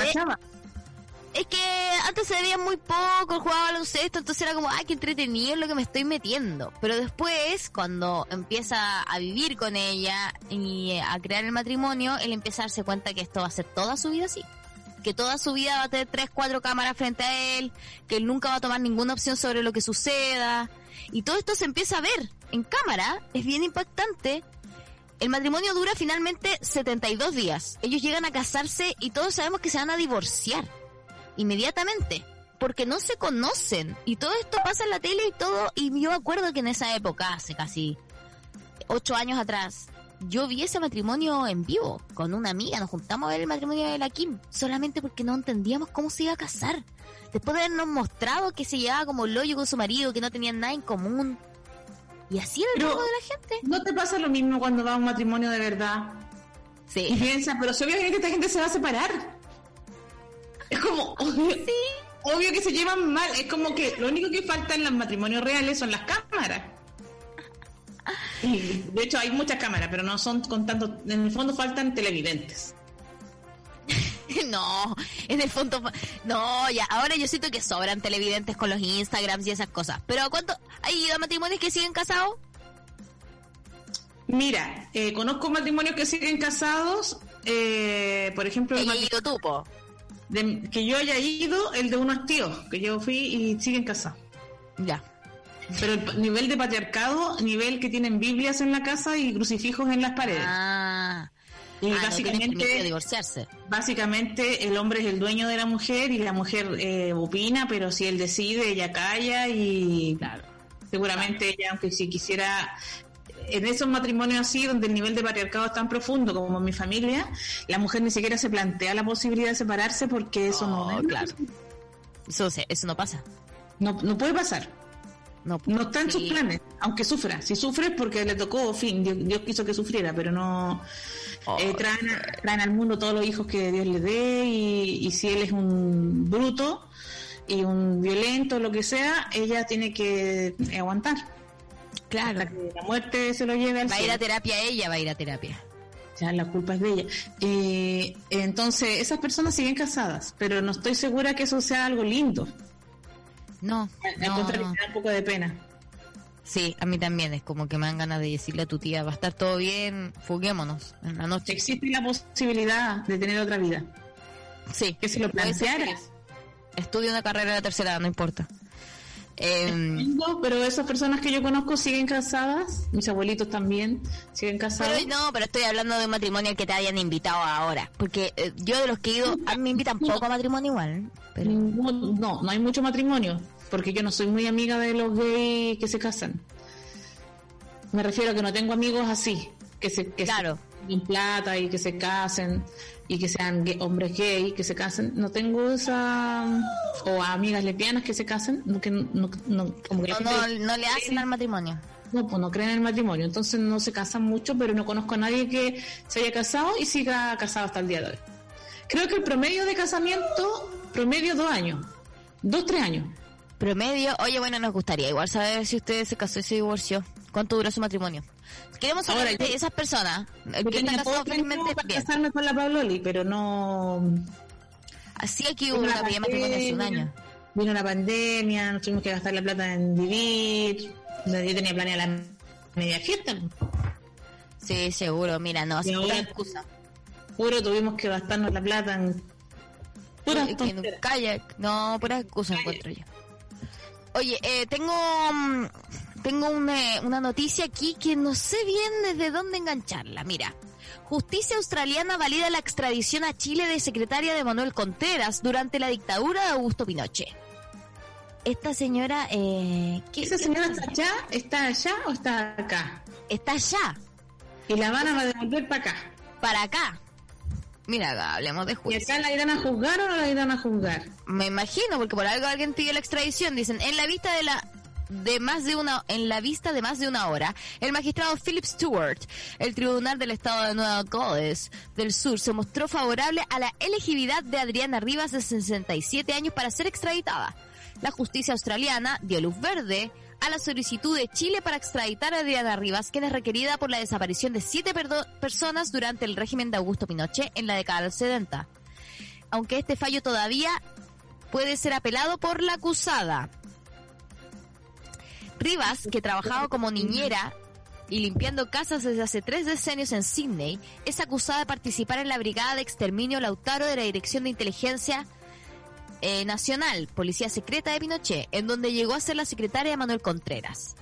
Speaker 1: es que antes se veía muy poco, jugaba baloncesto, entonces era como, ay, qué entretenido es lo que me estoy metiendo. Pero después, cuando empieza a vivir con ella y a crear el matrimonio, él empieza a darse cuenta que esto va a ser toda su vida así que toda su vida va a tener tres, cuatro cámaras frente a él, que él nunca va a tomar ninguna opción sobre lo que suceda. Y todo esto se empieza a ver en cámara, es bien impactante. El matrimonio dura finalmente 72 días. Ellos llegan a casarse y todos sabemos que se van a divorciar inmediatamente, porque no se conocen. Y todo esto pasa en la tele y todo, y yo acuerdo que en esa época, hace casi ocho años atrás, yo vi ese matrimonio en vivo con una amiga, nos juntamos a ver el matrimonio de la Kim, solamente porque no entendíamos cómo se iba a casar. Después de habernos mostrado que se llevaba como loyo con su marido, que no tenían nada en común. Y así era el de la gente.
Speaker 2: ¿No te pasa lo mismo cuando va a un matrimonio de verdad?
Speaker 1: Sí.
Speaker 2: Y piensas, pero si obviamente esta gente se va a separar. Es como, obvio, sí. obvio que se llevan mal. Es como que lo único que falta en los matrimonios reales son las cámaras de hecho, hay muchas cámaras, pero no son con tanto. En el fondo faltan televidentes.
Speaker 1: no, en el fondo. No, ya, ahora yo siento que sobran televidentes con los Instagrams y esas cosas. Pero ¿cuánto? ¿Hay matrimonios que siguen casados?
Speaker 2: Mira, eh, conozco matrimonios que siguen casados. Eh, por ejemplo, el
Speaker 1: ido tú,
Speaker 2: que yo haya ido, el de unos tíos, que yo fui y siguen casados.
Speaker 1: Ya.
Speaker 2: Pero el nivel de patriarcado, nivel que tienen Biblias en la casa y crucifijos en las paredes.
Speaker 1: Ah.
Speaker 2: Y ah, básicamente,
Speaker 1: divorciarse.
Speaker 2: básicamente el hombre es el dueño de la mujer y la mujer eh, opina, pero si él decide, ella calla y claro, seguramente ella, aunque si quisiera en esos matrimonios así, donde el nivel de patriarcado es tan profundo como en mi familia, la mujer ni siquiera se plantea la posibilidad de separarse porque eso no,
Speaker 1: oh, claro. Eso, eso no pasa.
Speaker 2: No, no puede pasar. No, no está en sus planes, aunque sufra. Si sufre es porque le tocó, fin, Dios, quiso que sufriera, pero no. Eh, traen, al mundo todos los hijos que Dios le dé y, si él es un bruto y un violento, lo que sea, ella tiene que aguantar.
Speaker 1: Claro.
Speaker 2: la muerte se lo lleve al
Speaker 1: Va a ir a terapia ella, va a ir a terapia.
Speaker 2: Ya, la culpa es de ella. Eh, entonces, esas personas siguen casadas, pero no estoy segura que eso sea algo lindo.
Speaker 1: No,
Speaker 2: no, un poco de pena.
Speaker 1: Sí, a mí también es como que me dan ganas de decirle a tu tía, va a estar todo bien, fuguémonos en la noche.
Speaker 2: Existe la posibilidad de tener otra vida.
Speaker 1: Sí.
Speaker 2: Que si lo plantearas.
Speaker 1: Estudio una carrera de tercera edad, no importa.
Speaker 2: No, pero esas personas que yo conozco siguen casadas, mis abuelitos también siguen casados.
Speaker 1: pero no, pero estoy hablando de un matrimonio que te hayan invitado ahora. Porque eh, yo de los que he ido, a mí me invitan poco a matrimonio igual. Pero...
Speaker 2: No, no hay mucho matrimonio, porque yo no soy muy amiga de los gays que se casan. Me refiero a que no tengo amigos así, que se que
Speaker 1: Claro.
Speaker 2: se plata y que se casen y que sean gay- hombres gay que se casen. No tengo esa o a amigas lesbianas que se casen, no, que no, no- como que la
Speaker 1: No,
Speaker 2: gente-
Speaker 1: no, no le hacen al matrimonio.
Speaker 2: no, pues no creen en el matrimonio, entonces no se casan mucho, pero no conozco a nadie que se haya casado y siga casado hasta el día de hoy. Creo que el promedio de casamiento, promedio dos años, dos, tres años.
Speaker 1: Promedio, oye, bueno, nos gustaría igual saber si usted se casó y se divorció. ¿Cuánto duró su matrimonio? Queremos saber
Speaker 2: Ahora,
Speaker 1: de esas personas.
Speaker 2: Yo
Speaker 1: que está
Speaker 2: tenía
Speaker 1: casado
Speaker 2: poco tiempo
Speaker 1: felizmente, bien.
Speaker 2: casarme con la Pabloli, pero no...
Speaker 1: Así aquí hubo una pilla matrimonio hace un
Speaker 2: pandemia,
Speaker 1: año.
Speaker 2: Vino la pandemia, nos tuvimos que gastar la plata en vivir, yo tenía planeada la media fiesta.
Speaker 1: Sí, seguro. Mira, no, pura
Speaker 2: ahora-
Speaker 1: excusa.
Speaker 2: Puro tuvimos que gastarnos la plata en puras
Speaker 1: en kayak. No, pura excusa encuentro yo. Oye, eh, tengo mm, tengo una, una noticia aquí que no sé bien desde dónde engancharla. Mira, justicia australiana valida la extradición a Chile de secretaria de Manuel Contreras durante la dictadura de Augusto Pinochet. Esta señora, eh, ¿qué-
Speaker 2: ¿Esa señora está allá, está allá o está acá?
Speaker 1: está allá,
Speaker 2: Y la van a devolver para acá.
Speaker 1: para acá. Mira, hablemos de
Speaker 2: ¿Y
Speaker 1: juicio.
Speaker 2: acá la irán a juzgar o no la irán a juzgar?
Speaker 1: Me imagino, porque por algo alguien pidió la extradición. Dicen, en la vista de la de más de una en la vista de más de una hora, el magistrado Philip Stewart, el tribunal del estado de Nueva Gales del Sur, se mostró favorable a la elegibilidad de Adriana Rivas de 67 años para ser extraditada. La justicia australiana dio luz verde a la solicitud de Chile para extraditar a Adriana Rivas, quien es requerida por la desaparición de siete personas durante el régimen de Augusto Pinochet en la década del 70 aunque este fallo todavía puede ser apelado por la acusada. Rivas, que trabajaba como niñera y limpiando casas desde hace tres decenios en Sydney, es acusada de participar en la Brigada de Exterminio Lautaro de la Dirección de Inteligencia eh, Nacional, Policía Secreta de Pinochet, en donde llegó a ser la secretaria Manuel Contreras.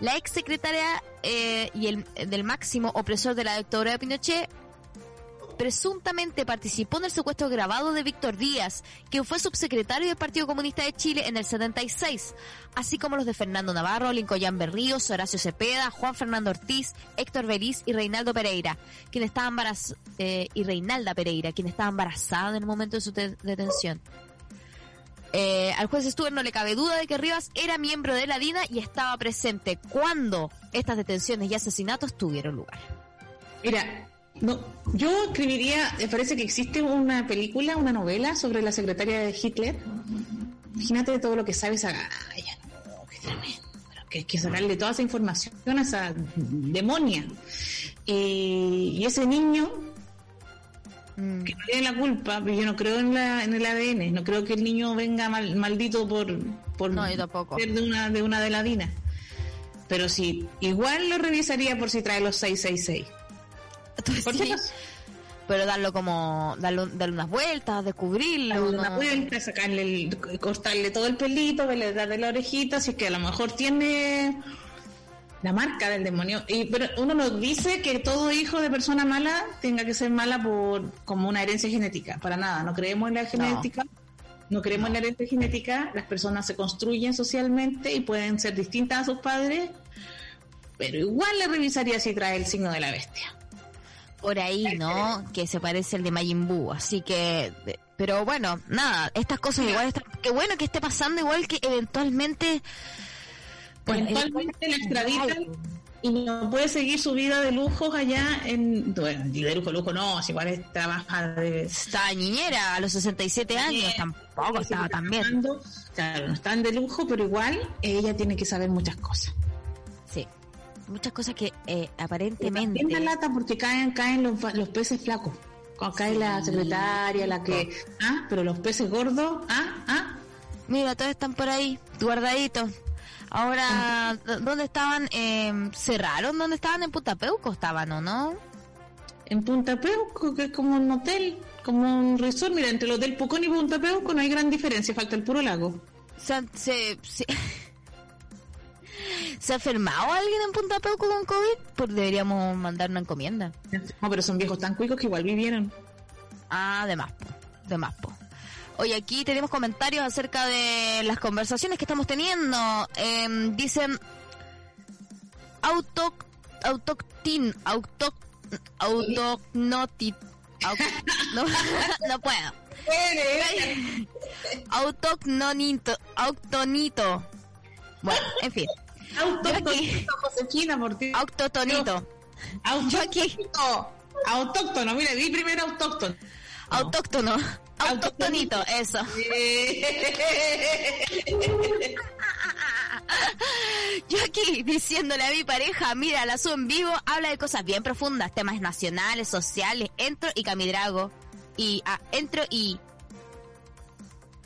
Speaker 1: La ex secretaria eh, y el del máximo opresor de la dictadura de Pinochet presuntamente participó en el secuestro grabado de Víctor Díaz, quien fue subsecretario del Partido Comunista de Chile en el 76, así como los de Fernando Navarro, Lincoln Berríos, Horacio Cepeda, Juan Fernando Ortiz, Héctor Beliz y Reinaldo Pereira, quien estaba embaraz eh, y Reinalda Pereira, quien estaba embarazada en el momento de su de- detención. Eh, al juez Stuart no le cabe duda de que Rivas era miembro de la DINA y estaba presente cuando estas detenciones y asesinatos tuvieron lugar.
Speaker 2: Mira, no, yo escribiría, me parece que existe una película, una novela sobre la secretaria de Hitler. Imagínate todo lo que sabe esa galla, no, qué tremendo. Pero que hay que sacarle toda esa información a esa demonia. Y, y ese niño
Speaker 1: Mm.
Speaker 2: que no tiene la culpa, pero yo no creo en, la, en el ADN, no creo que el niño venga mal- maldito por, por
Speaker 1: No,
Speaker 2: ser de una, de una de la DINA. Pero sí, igual lo revisaría por si trae los 666. Por
Speaker 1: Sí, pero darlo como, darle, darle unas vueltas, descubrirlo.
Speaker 2: Darle
Speaker 1: no-
Speaker 2: una vuelta, sacarle el- cortarle todo el pelito, verle darle la orejita, si es que a lo mejor tiene la marca del demonio. Y pero uno nos dice que todo hijo de persona mala tenga que ser mala por como una herencia genética. Para nada, no creemos en la genética. No creemos en la herencia genética, las personas se construyen socialmente y pueden ser distintas a sus padres, pero igual le revisaría si trae el signo de la bestia.
Speaker 1: Por ahí, ¿no? Que se parece al de Majin Buu, así que... de- Pero bueno, nada, estas cosas igual están... Qué bueno que esté pasando igual que eventualmente... Bueno,
Speaker 2: Eventualmente la extraditan y no puede seguir su vida de lujos allá en. Bueno, de lujo, lujo no, si igual es- trabaja de.
Speaker 1: Está niñera a los 67 años, tampoco estaba tan bien.
Speaker 2: Claro, no están de lujo, pero igual ella tiene que saber muchas cosas.
Speaker 1: Sí. Muchas cosas que eh, aparentemente...
Speaker 2: la lata porque caen, caen los, los peces flacos. Cae la secretaria, la que. Ah, pero los peces gordos, ah, ah.
Speaker 1: Mira, todos están por ahí, guardaditos. Ahora, ¿dó- ¿dónde estaban? Eh, ¿Cerraron? ¿Dónde estaban? ¿En Punta Peuco estaban o no?
Speaker 2: En Punta Peuco, que es como un hotel, como un resort. Mira, entre el Hotel Pucón y Punta Peuco no hay gran diferencia, falta el puro lago.
Speaker 1: Se, se, se, ¿Se ha enfermado alguien en Punta Peuco con COVID? Pues deberíamos mandar una encomienda.
Speaker 2: No, pero son viejos tan cuicos que igual vivieron.
Speaker 1: Ah, de más, po, de más, po. Oye, aquí tenemos comentarios acerca de las conversaciones que estamos teniendo. Em, dicen auto, autoctin, auto, autocnoti, auto- no, no puedo. Autocnonito, autonito. Bueno, en fin,
Speaker 2: Josefina,
Speaker 1: autotonito. Aquí.
Speaker 2: Autóctono. Autóctono, mira, di primero autóctono.
Speaker 1: Autóctono, autoctonito, eso. Yo aquí diciéndole a mi pareja, mira, la subo en vivo, habla de cosas bien profundas, temas nacionales, sociales, entro y camidrago. Y ah, entro y...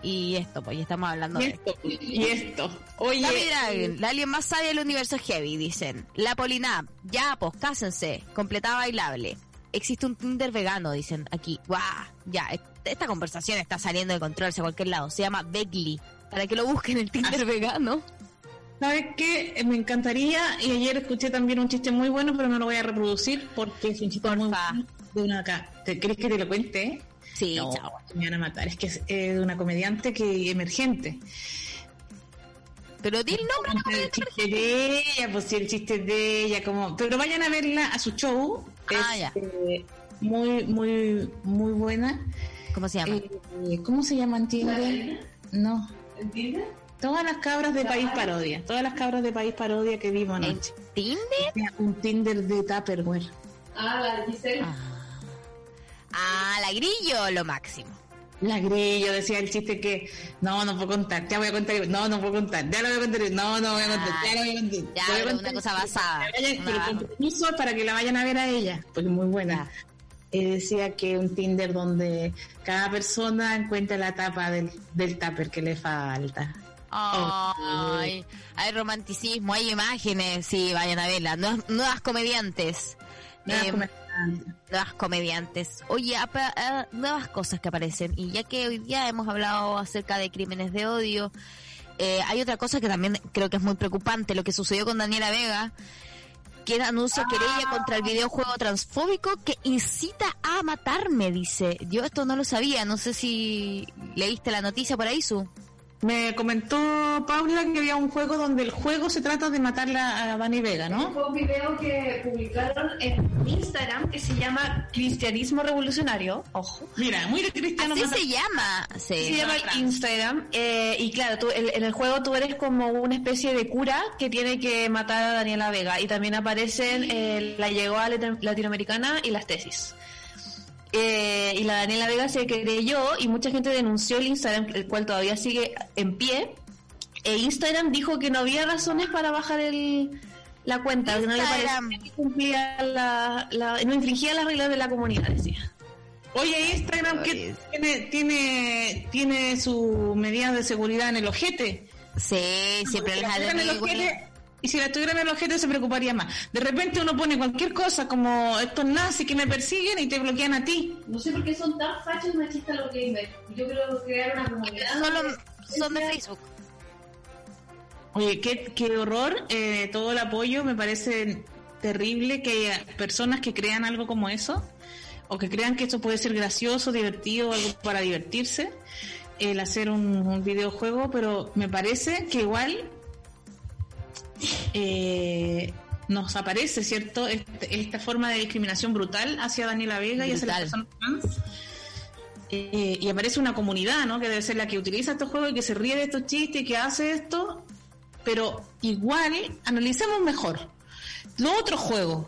Speaker 1: Y esto, pues ya estamos hablando
Speaker 2: Y
Speaker 1: de...
Speaker 2: esto, y esto. Oye,
Speaker 1: Dragon, la alien más sabia del universo heavy, dicen. La Polinap, ya, pues, cásense, completada bailable. Existe un Tinder vegano, dicen aquí. ¡Guau! Ya, est- esta conversación está saliendo de control hacia cualquier lado. Se llama Begly. Para que lo busquen el Tinder vegano.
Speaker 2: ¿sabes qué? Eh, Me encantaría, y ayer escuché también un chiste muy bueno, pero no lo voy a reproducir porque es un chiste muy de una acá. ¿Te crees que te lo cuente?
Speaker 1: Sí,
Speaker 2: No,
Speaker 1: chao.
Speaker 2: me van a matar. Es que es eh, de una comediante que emergente.
Speaker 1: Pero di el nombre. no
Speaker 2: El chiste de ella, pues sí, el chiste de ella, como. Pero vayan a verla a su show.
Speaker 1: Ah,
Speaker 2: es,
Speaker 1: ya.
Speaker 2: eh, muy, muy, muy buena.
Speaker 1: ¿Cómo se llama?
Speaker 2: Eh, ¿Cómo se llama en Tinder? No. Todas las cabras de País Parodia. Todas las cabras de País Parodia que vimos
Speaker 1: ¿En
Speaker 2: anoche.
Speaker 1: Tinder?
Speaker 2: Un Tinder de Tupperware.
Speaker 1: Ah. ah, la grillo, lo máximo.
Speaker 2: La grillo decía el chiste que no, no puedo contar, ya voy a contar, no, no puedo contar, ya lo voy a contar, no, no voy a contar, ya lo voy a contar.
Speaker 1: Ya,
Speaker 2: Lo voy a contar.
Speaker 1: una cosa basada.
Speaker 2: Vayan- pero para que la vayan a ver a ella, porque muy buena. Eh, decía que un Tinder donde cada persona encuentra la tapa del, del tupper que le falta.
Speaker 1: Ay, hay romanticismo, hay imágenes, sí, vayan a verla. Nuevas, nuevas comediantes.
Speaker 2: Nada,
Speaker 1: Eh,
Speaker 2: como-
Speaker 1: nuevas comediantes. Oye, apa- ah, nuevas cosas que aparecen. Y ya que hoy día hemos hablado acerca de crímenes de odio, eh, hay otra cosa que también creo que es muy preocupante, lo que sucedió con Daniela Vega, que anuncia querella contra el videojuego transfóbico que incita a matarme, dice. Yo esto no lo sabía, no sé si leíste la noticia por ahí, Su.
Speaker 2: Me comentó Paula que había un juego donde el juego se trata de matarla a Dani Vega, ¿no?
Speaker 3: Fue un video que publicaron en Instagram que se llama Cristianismo Revolucionario. Ojo.
Speaker 2: Mira, muy de cristiano.
Speaker 1: Así se llama. Sí.
Speaker 3: Se llama Instagram. eh, y claro, tú, el- en el juego tú eres como una especie de cura que tiene que matar a Daniela Vega. Y también aparecen eh, la llegada latinoamericana y las tesis. Eh, y la Daniela Vega se creyó y mucha gente denunció el Instagram, el cual todavía sigue en pie. E Instagram dijo que no había razones para bajar el, la cuenta, que no le
Speaker 1: Instagram.
Speaker 3: parecía que cumplía la, la- no infringía las reglas de la comunidad, decía.
Speaker 2: Oye, Instagram que tiene, tiene, tiene su medida de seguridad en el ojete.
Speaker 1: Sí, siempre
Speaker 2: Si
Speaker 1: les
Speaker 2: la
Speaker 1: ha
Speaker 2: tuvieran en el ojete- Y si la tuvieran en el ojete se preocuparía más. De repente uno pone cualquier cosa como estos nazis que me persiguen y te bloquean a ti.
Speaker 4: No sé por qué son tan fachos machistas los gamers. Yo creo que crear una comunidad.
Speaker 1: Solo son de Facebook.
Speaker 2: Oye, qué, qué horror, eh, todo el apoyo, me parece terrible que haya personas que crean algo como eso, o que crean que esto puede ser gracioso, divertido, algo para divertirse, el hacer un, un videojuego, pero me parece que igual eh, nos aparece, ¿cierto?, Este- esta forma de discriminación brutal hacia Daniela Vega y hacia las personas trans. Eh, y aparece una comunidad, ¿no? Que debe ser la que utiliza estos juegos y que se ríe de estos chistes y que hace esto. Pero igual, analicemos mejor. Los otros juegos,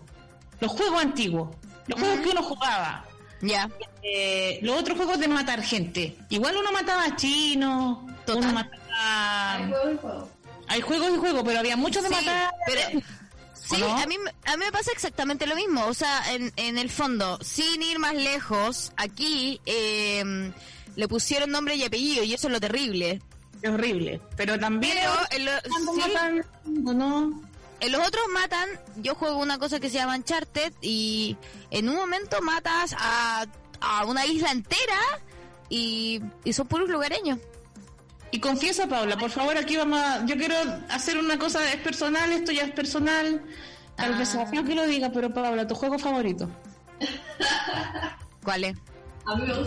Speaker 2: los juegos antiguos, los juegos que uno jugaba,
Speaker 1: Ya.
Speaker 2: eh, los otros juegos de matar gente. Igual uno mataba a chinos, uno
Speaker 4: Hay
Speaker 2: mataba...
Speaker 4: juego y juego.
Speaker 2: Hay juegos y juegos, pero había muchos de
Speaker 1: Sí,
Speaker 2: matar...
Speaker 1: pero- Sí,
Speaker 2: no?
Speaker 1: a mí, a mí me pasa exactamente lo mismo. O sea, en, en el fondo, sin ir más lejos, aquí eh, le pusieron nombre y apellido y eso es lo terrible.
Speaker 2: es horrible. Pero también
Speaker 1: Pero en, lo-
Speaker 2: cuando
Speaker 1: sí,
Speaker 2: matan, ¿o no?
Speaker 1: en los otros matan, yo juego una cosa que se llama Uncharted y en un momento matas a, a una isla entera y, y son puros lugareños.
Speaker 2: Y confiesa, Paula, por favor, aquí vamos a... Yo quiero hacer una cosa, es personal, esto ya es personal. Tal
Speaker 1: Ah.
Speaker 2: vez sea feo que lo diga, pero Paula, tu juego favorito.
Speaker 1: ¿Cuál es?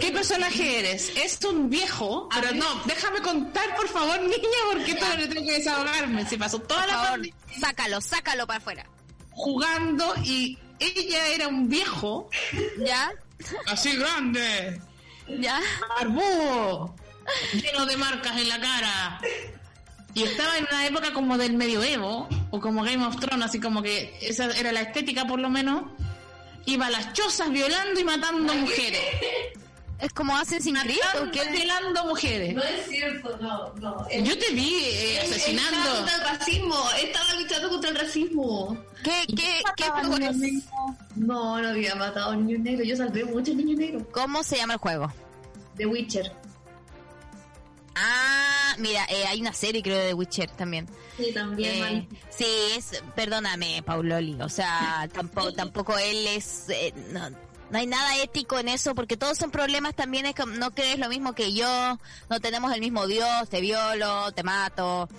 Speaker 2: ¿Qué personaje eres? Es un viejo, pero no, déjame contar, por favor, niña, porque todavía tengo que desahogarme. Se pasó toda
Speaker 1: Por
Speaker 2: la
Speaker 1: favor,
Speaker 2: tarde
Speaker 1: sácalo, sácalo para afuera.
Speaker 2: jugando y ella era un viejo,
Speaker 1: ¿Ya?
Speaker 2: así grande,
Speaker 1: ¿Ya?
Speaker 2: barbudo, lleno de marcas en la cara. Y estaba en una época como del medioevo, o como Game of Thrones, así como que esa era la estética por lo menos. Iba a las chozas violando y matando mujeres.
Speaker 1: Es como hacen sin Creed o
Speaker 2: Matando
Speaker 1: qué?
Speaker 2: y violando mujeres.
Speaker 4: No es cierto, no, no.
Speaker 2: Yo te vi eh,
Speaker 4: él Estaba
Speaker 2: asesinando.
Speaker 4: contra el racismo, estaba luchando contra el racismo.
Speaker 1: ¿Qué, qué, qué juego es?
Speaker 4: No, no había matado a un niño negro. Yo salvé muchos niños negros.
Speaker 1: ¿Cómo se llama el juego?
Speaker 4: The Witcher.
Speaker 1: Ah, mira, eh, hay una serie creo de Witcher también.
Speaker 4: Sí, también.
Speaker 1: Eh, sí, es, perdóname, Pauloli, o sea, tampoco, tampoco él es, eh, no, no hay nada ético en eso, porque todos son problemas también, es que no crees lo mismo que yo, no tenemos el mismo Dios, te violo, te mato,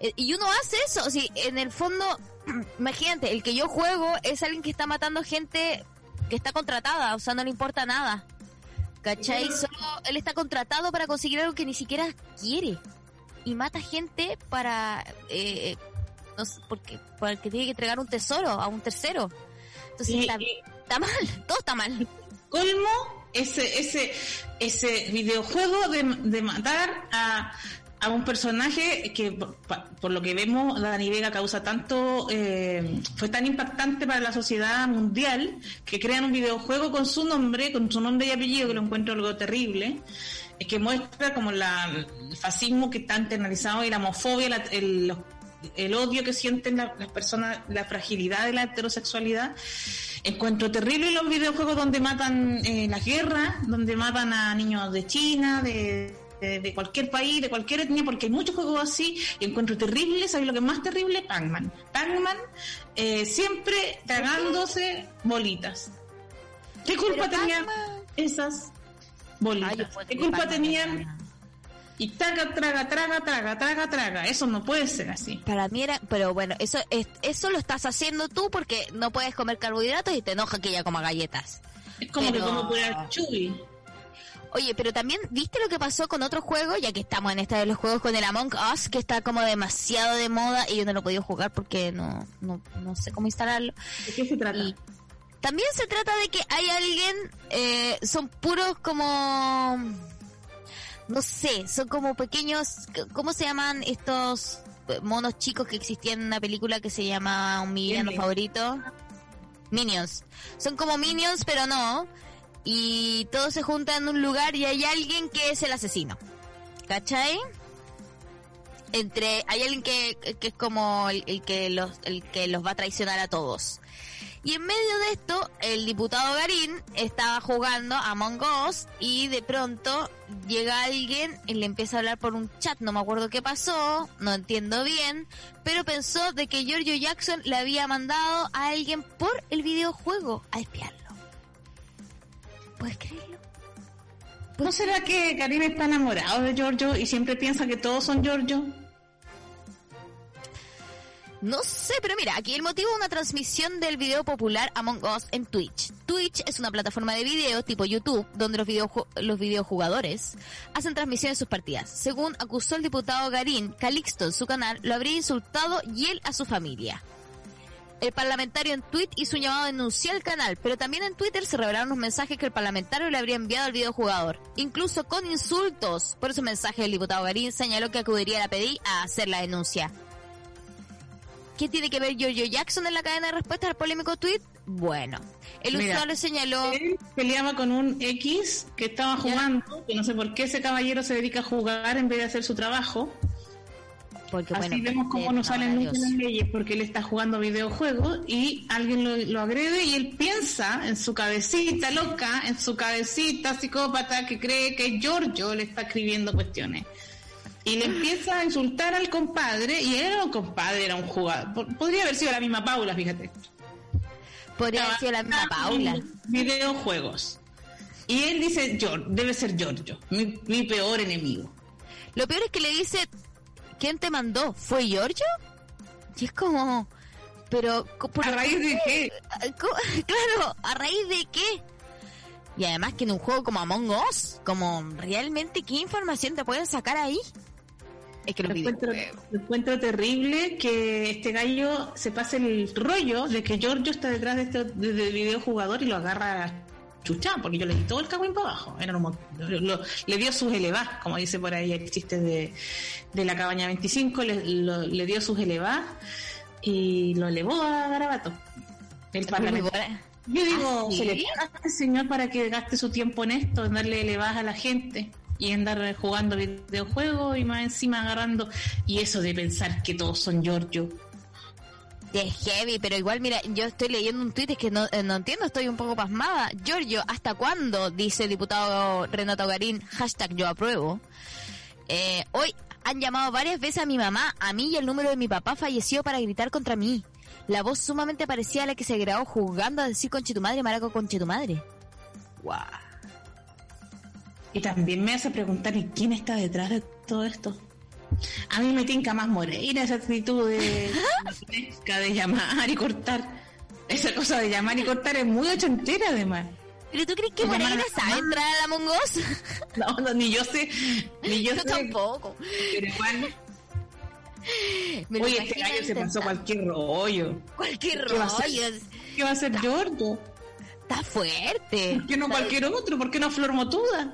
Speaker 1: Eh, y uno hace eso, si en el fondo, imagínate, el que yo juego es alguien que está matando gente que está contratada, o sea, no le importa nada. ¿Cachai? Solo él está contratado para conseguir algo que ni siquiera quiere. Y mata gente para... Eh, no sé, porque, porque tiene que entregar un tesoro a un tercero. Entonces
Speaker 2: Y-
Speaker 1: está,
Speaker 2: y
Speaker 1: está mal, todo está mal.
Speaker 2: colmo ese ese ese videojuego de, de matar a, a un personaje que por, lo que vemos Dani Vega causa tanto eh, fue tan impactante para la sociedad mundial que crean un videojuego con su nombre con su nombre y apellido que lo encuentro algo terrible eh, que muestra como la, el fascismo que está internalizado y la homofobia la- el, el odio que sienten la- las personas la fragilidad de la heterosexualidad. Encuentro terrible los videojuegos donde matan eh, las guerras, donde matan a niños de China, de, de, de cualquier país, de cualquier etnia, porque hay muchos juegos así y encuentro terrible, ¿sabes lo que es más terrible? Pac-Man. Pac-Man eh, siempre tragándose bolitas. ¿Qué culpa tenían esas bolitas?
Speaker 1: encuentro
Speaker 2: ¿Qué culpa tenían? Y traga, traga, traga, traga, traga, traga. Eso no puede ser así.
Speaker 1: Para mí era, pero bueno, eso es, eso lo estás haciendo tú porque no puedes comer carbohidratos y te enoja que ella coma galletas.
Speaker 2: Es como
Speaker 1: Pero-
Speaker 2: que como puede Chuy.
Speaker 1: Oye, pero también, ¿viste lo que pasó con otro juego? Ya que estamos en esta de los juegos con el Among Us, que está como demasiado de moda y yo no lo he podido jugar porque no, no, no sé cómo instalarlo.
Speaker 2: ¿De qué se trata?
Speaker 1: Y también se trata de que hay alguien, eh, son puros como, no sé, son como pequeños, ¿cómo se llaman estos monos chicos que existían en una película que se llama Un mi villano
Speaker 2: Minions.
Speaker 1: favorito? Minions. Son como Minions, pero no. Y todos se juntan en un lugar y hay alguien que es el asesino. ¿Cachai? Entre, hay alguien que, que es como el, que los, el que los va a traicionar a todos. Y en medio de esto, el diputado Garín estaba jugando a Among Us y de pronto llega alguien y le empieza a hablar por un chat, no me acuerdo qué pasó, no entiendo bien, pero pensó de que Giorgio Jackson le había mandado a alguien por el videojuego a espiarlo. ¿Puedes creerlo?
Speaker 2: ¿No será que Karim está enamorado de Giorgio y siempre piensa que todos son Giorgio?
Speaker 1: No sé, pero mira, aquí el motivo es una transmisión del video popular Among Us en Twitch. Twitch es una plataforma de video tipo YouTube donde los, videoju- los videojugadores hacen transmisiones de sus partidas. Según acusó el diputado Garín, Calixto en su canal lo habría insultado y él a su familia. El parlamentario en tweet hizo un llamado a denunciar el canal, pero también en Twitter se revelaron los mensajes que el parlamentario le habría enviado al videojugador, incluso con insultos. Por esos mensajes el diputado Garín señaló que acudiría a la PDI a hacer la denuncia. ¿Qué tiene que ver Giorgio Jackson en la cadena de respuestas al polémico tweet? Bueno, el
Speaker 2: Mira.
Speaker 1: usuario señaló...
Speaker 2: Él peleaba con un X que estaba jugando, que no sé por qué ese caballero se dedica a jugar en vez de hacer su trabajo.
Speaker 1: Porque,
Speaker 2: Así
Speaker 1: bueno,
Speaker 2: vemos cómo no
Speaker 1: eh,
Speaker 2: salen nunca las leyes porque él está jugando videojuegos y alguien lo, lo agrede y él piensa en su cabecita loca, en su cabecita psicópata que cree que Giorgio le está escribiendo cuestiones. y le empieza a insultar al compadre, y él era un compadre, era un jugador. Po- Podría haber sido la misma Paula, fíjate.
Speaker 1: Podría haber sido la misma Paula.
Speaker 2: Videojuegos. Y él dice, debe ser Giorgio, mi, mi peor enemigo.
Speaker 1: Lo peor es que le dice, ¿quién te mandó? ¿Fue Giorgio? Y es como, pero... ¿por
Speaker 2: ¿A raíz de qué?
Speaker 1: Claro, ¿a raíz de qué? Y además que en un juego como Among Us, como realmente qué información te pueden sacar ahí. Es que
Speaker 2: Lo encuentro, encuentro terrible que este gallo se pase el rollo de que Giorgio está detrás de este de, de videojugador y lo agarra a chucha, porque yo le di todo el cagüín para abajo. Era un lo- lo- le dio sus elevás, como dice por ahí el chiste de, de la cabaña 25, le, lo- le dio sus elevás y lo elevó a Garabato. El. Yo digo,
Speaker 1: ¿Ah, sí?
Speaker 2: se le paga a este señor para que gaste su tiempo en esto, en darle elevadas a la gente y en andar jugando videojuegos y más encima agarrando. Y eso de pensar que todos son Giorgio.
Speaker 1: Es heavy, pero igual, mira, yo estoy leyendo un tweet es que no, eh, no entiendo, estoy un poco pasmada. Giorgio, ¿hasta cuándo? Dice el diputado Renato Garín, hashtag yo apruebo. Eh, hoy han llamado varias veces a mi mamá, a mí y el número de mi papá falleció para gritar contra mí. La voz sumamente parecida a la que se grabó jugando a decir conche tu madre, maraco conche tu madre. Guau.
Speaker 2: Y también me hace preguntar, ¿y quién está detrás de todo esto? A mí me tinca más Moreira esa actitud de, de llamar y cortar. Esa cosa de llamar y cortar es muy ochentera además.
Speaker 1: ¿Pero tú crees que Moreira sabe entrar a la Among Us?
Speaker 2: No, no, ni yo sé, ni yo,
Speaker 1: Yo
Speaker 2: sé.
Speaker 1: tampoco.
Speaker 2: Pero igual,
Speaker 1: Me
Speaker 2: oye, este gallo se pasó cualquier rollo.
Speaker 1: Cualquier rollo.
Speaker 2: ¿Qué va a hacer Giorgio?
Speaker 1: Está fuerte.
Speaker 2: ¿Por qué no
Speaker 1: Está-
Speaker 2: cualquier otro? ¿Por qué no Flor Motuda?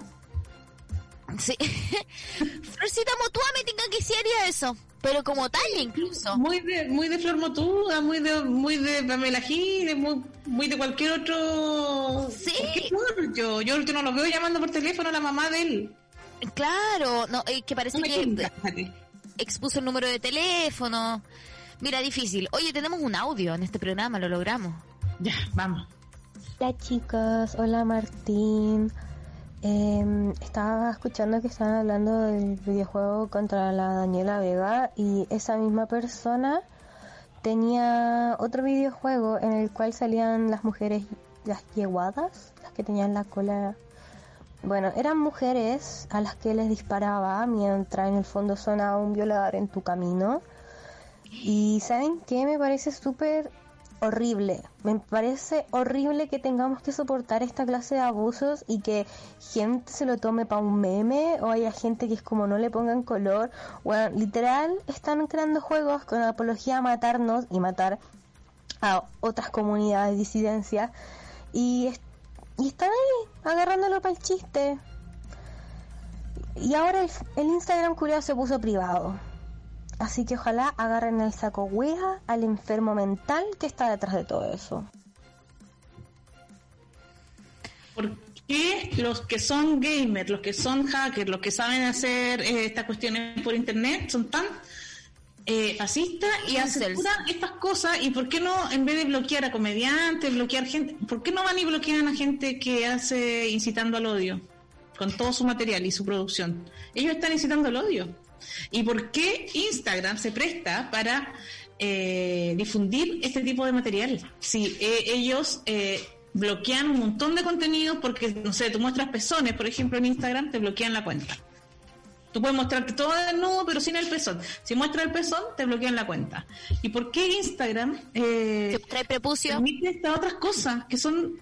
Speaker 1: Sí. Florcita Motua me tenga que sí haría eso. Pero como tal incluso.
Speaker 2: Muy de, muy de Flor Motuda, muy de, muy de Pamela Giles, muy, muy de cualquier otro.
Speaker 1: Sí.
Speaker 2: ¿Por qué Giorgio? Giorgio no lo veo llamando por teléfono a la mamá de él.
Speaker 1: Claro, no, eh, que parece que
Speaker 2: quinta,
Speaker 1: expuso el número de teléfono. Mira, difícil. Oye, tenemos un audio en este programa, lo logramos.
Speaker 2: Ya, vamos.
Speaker 5: Hola chicos, hola Martín. Em, estaba escuchando que estaban hablando del videojuego contra la Daniela Vega y esa misma persona tenía otro videojuego en el cual salían las mujeres, las yeguadas, las que tenían la cola. Bueno, eran mujeres a las que les disparaba mientras en el fondo sonaba un violador en tu camino. Y ¿saben qué? Me parece súper horrible. Me parece horrible que tengamos que soportar esta clase de abusos y que gente se lo tome para un meme o haya gente que es como no le pongan color. Bueno, literal están creando juegos con apología a matarnos y matar a otras comunidades de disidencia y, y están ahí agarrándolo para el chiste. Y ahora el, el Instagram culiao se puso privado. Así que ojalá agarren el saco wea al enfermo mental que está detrás de todo eso.
Speaker 2: ¿Por qué los que son gamers, los que son hackers, los que saben hacer eh, estas cuestiones por internet son tan eh, fascistas y puras estas cosas? ¿Y por qué no, en vez de bloquear a comediantes, bloquear gente, por qué no van y bloquean a gente que hace incitando al odio? Con todo su material y su producción. Ellos están incitando al odio. ¿Y por qué Instagram se presta para eh, difundir este tipo de material? Si eh, ellos eh, bloquean un montón de contenidos porque, no sé, tú muestras pezones, por ejemplo, en Instagram, te bloquean la cuenta. Tú puedes mostrarte todo desnudo, pero sin el pezón. Si muestras el pezón, te bloquean la cuenta. ¿Y por qué Instagram eh,
Speaker 1: Se trae prepucio.
Speaker 2: permite estas otras cosas que son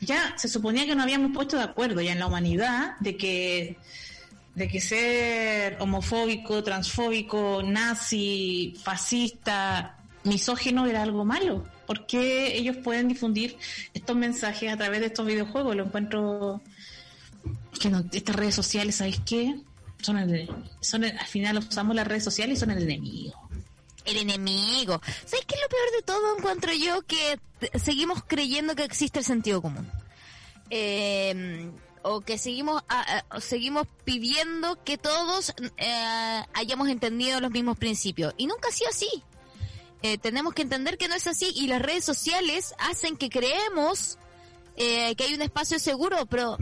Speaker 2: ya se suponía que no habíamos puesto de acuerdo ya en la humanidad de que de que ser homofóbico, transfóbico, nazi, fascista, misógino era algo malo. ¿Por qué ellos pueden difundir estos mensajes a través de estos videojuegos? Lo encuentro que no- estas redes sociales, ¿sabéis qué? Son, el- son al final usamos las redes sociales y son el enemigo.
Speaker 1: El enemigo. ¿Sabes qué es lo peor de todo? Encuentro yo que seguimos creyendo que existe el sentido común. Eh, o que seguimos seguimos pidiendo que todos eh, hayamos entendido los mismos principios. Y nunca ha sido así. Eh, tenemos que entender que no es así y las redes sociales hacen que creemos eh, que hay un espacio seguro, pero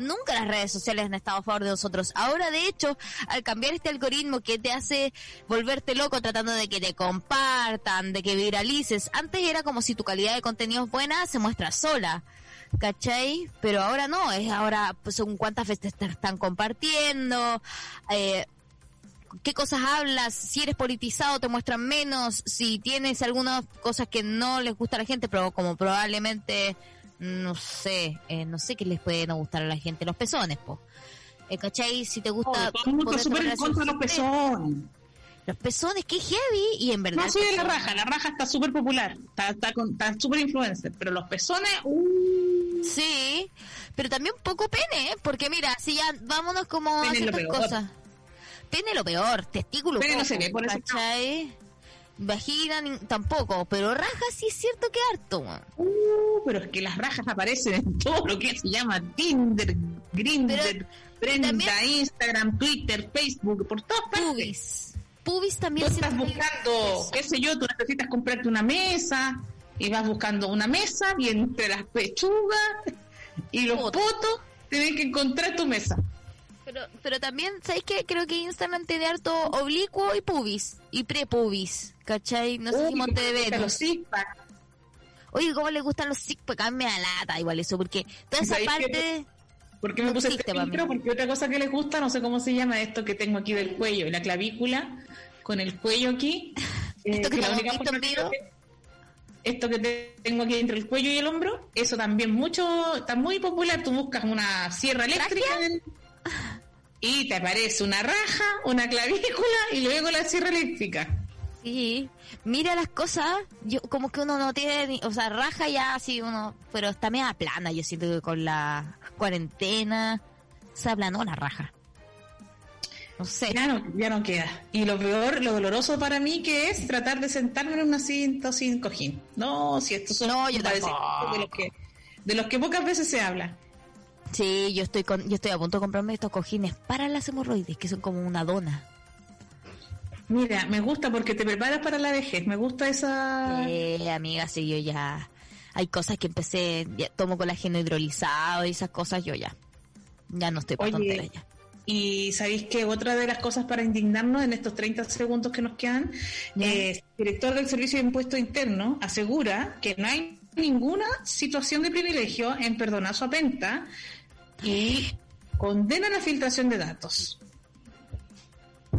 Speaker 1: Nunca las redes sociales han estado a favor de nosotros. Ahora, de hecho, al cambiar este algoritmo que te hace volverte loco tratando de que te compartan, de que viralices, antes era como si tu calidad de contenido es buena, se muestra sola. ¿Cachai? Pero ahora no, es ahora pues, según cuántas veces te están compartiendo, eh, qué cosas hablas, si eres politizado te muestran menos, si tienes algunas cosas que no les gusta a la gente, pero como probablemente, no sé, eh, no sé qué les puede no gustar a la gente, los pezones, po. Eh, ¿Cachai? Si te gusta...
Speaker 2: Oh, todo el mundo súper en contra de los pezones.
Speaker 1: Los pezones, qué heavy, y en verdad...
Speaker 2: No soy de la raja, la raja está súper popular, está, está, con- está súper influencer, pero los pezones, uh,
Speaker 1: Sí, pero también un poco pene, ¿eh? porque mira, si ya vámonos como a
Speaker 2: Pene lo
Speaker 1: ciertas cosas. Pene lo peor, testículo
Speaker 2: Pene no se ve, por eso.
Speaker 1: Vagina tampoco, pero raja sí es cierto que harto.
Speaker 2: uh, pero es que las rajas aparecen en todo lo que se llama Tinder, Grindr, Brenda, Instagram, Twitter, Facebook, por todas partes.
Speaker 1: Pubis. Pubis
Speaker 2: Tú
Speaker 1: también
Speaker 2: estás
Speaker 1: siento que-
Speaker 2: buscando, qué sé yo, tú necesitas comprarte una mesa y vas buscando una mesa y entre las pechugas y los
Speaker 1: Puta.
Speaker 2: potos tienes que encontrar tu mesa.
Speaker 1: Pero, pero también, ¿sabes qué? Creo que Instagram tiene harto oblicuo y pubis. Y prepubis, ¿cachai? No sé si
Speaker 2: Uy,
Speaker 1: monte de
Speaker 2: cómo te
Speaker 1: Venus.
Speaker 2: los.
Speaker 1: Oye, ¿cómo le gustan los six pack? A mí me da lata igual eso, porque toda esa
Speaker 2: ¿Sabes qué? ¿Por qué me puse este filtro? Porque otra cosa que les gusta, no sé cómo se llama esto que tengo aquí del cuello, la clavícula, con el cuello aquí. eh,
Speaker 1: Esto que
Speaker 2: la única forma que Esto que te- tengo aquí entre el cuello y el hombro, eso también mucho, está muy popular. Tú buscas una sierra eléctrica y te aparece una raja, una clavícula y luego la sierra eléctrica.
Speaker 1: Sí, mira las cosas, yo como que uno no tiene, ni- o sea, raja ya así uno, pero está media plana, yo siento que con la cuarentena se aplanó la raja. No sé.
Speaker 2: Ya no, ya no queda. Y lo peor, lo doloroso para mí que es tratar de sentarme en un asiento sin cojín. No, si estos son
Speaker 1: No, yo
Speaker 2: de los que de los que pocas veces se habla.
Speaker 1: Sí, yo estoy con, yo estoy a punto de comprarme estos cojines para las hemorroides, que son como una dona.
Speaker 2: Mira, me gusta porque te preparas para la vejez. Me gusta esa.
Speaker 1: Eh, amiga, sí, yo ya, hay cosas que empecé, ya tomo colágeno hidrolizado y esas cosas, yo ya, ya no estoy para tonteras ya.
Speaker 2: Y sabéis que otra de las cosas para indignarnos en estos 30 segundos que nos quedan, eh, el director del Servicio de Impuesto Interno asegura que no hay ninguna situación de privilegio en perdonazo a Penta y condena la filtración de datos.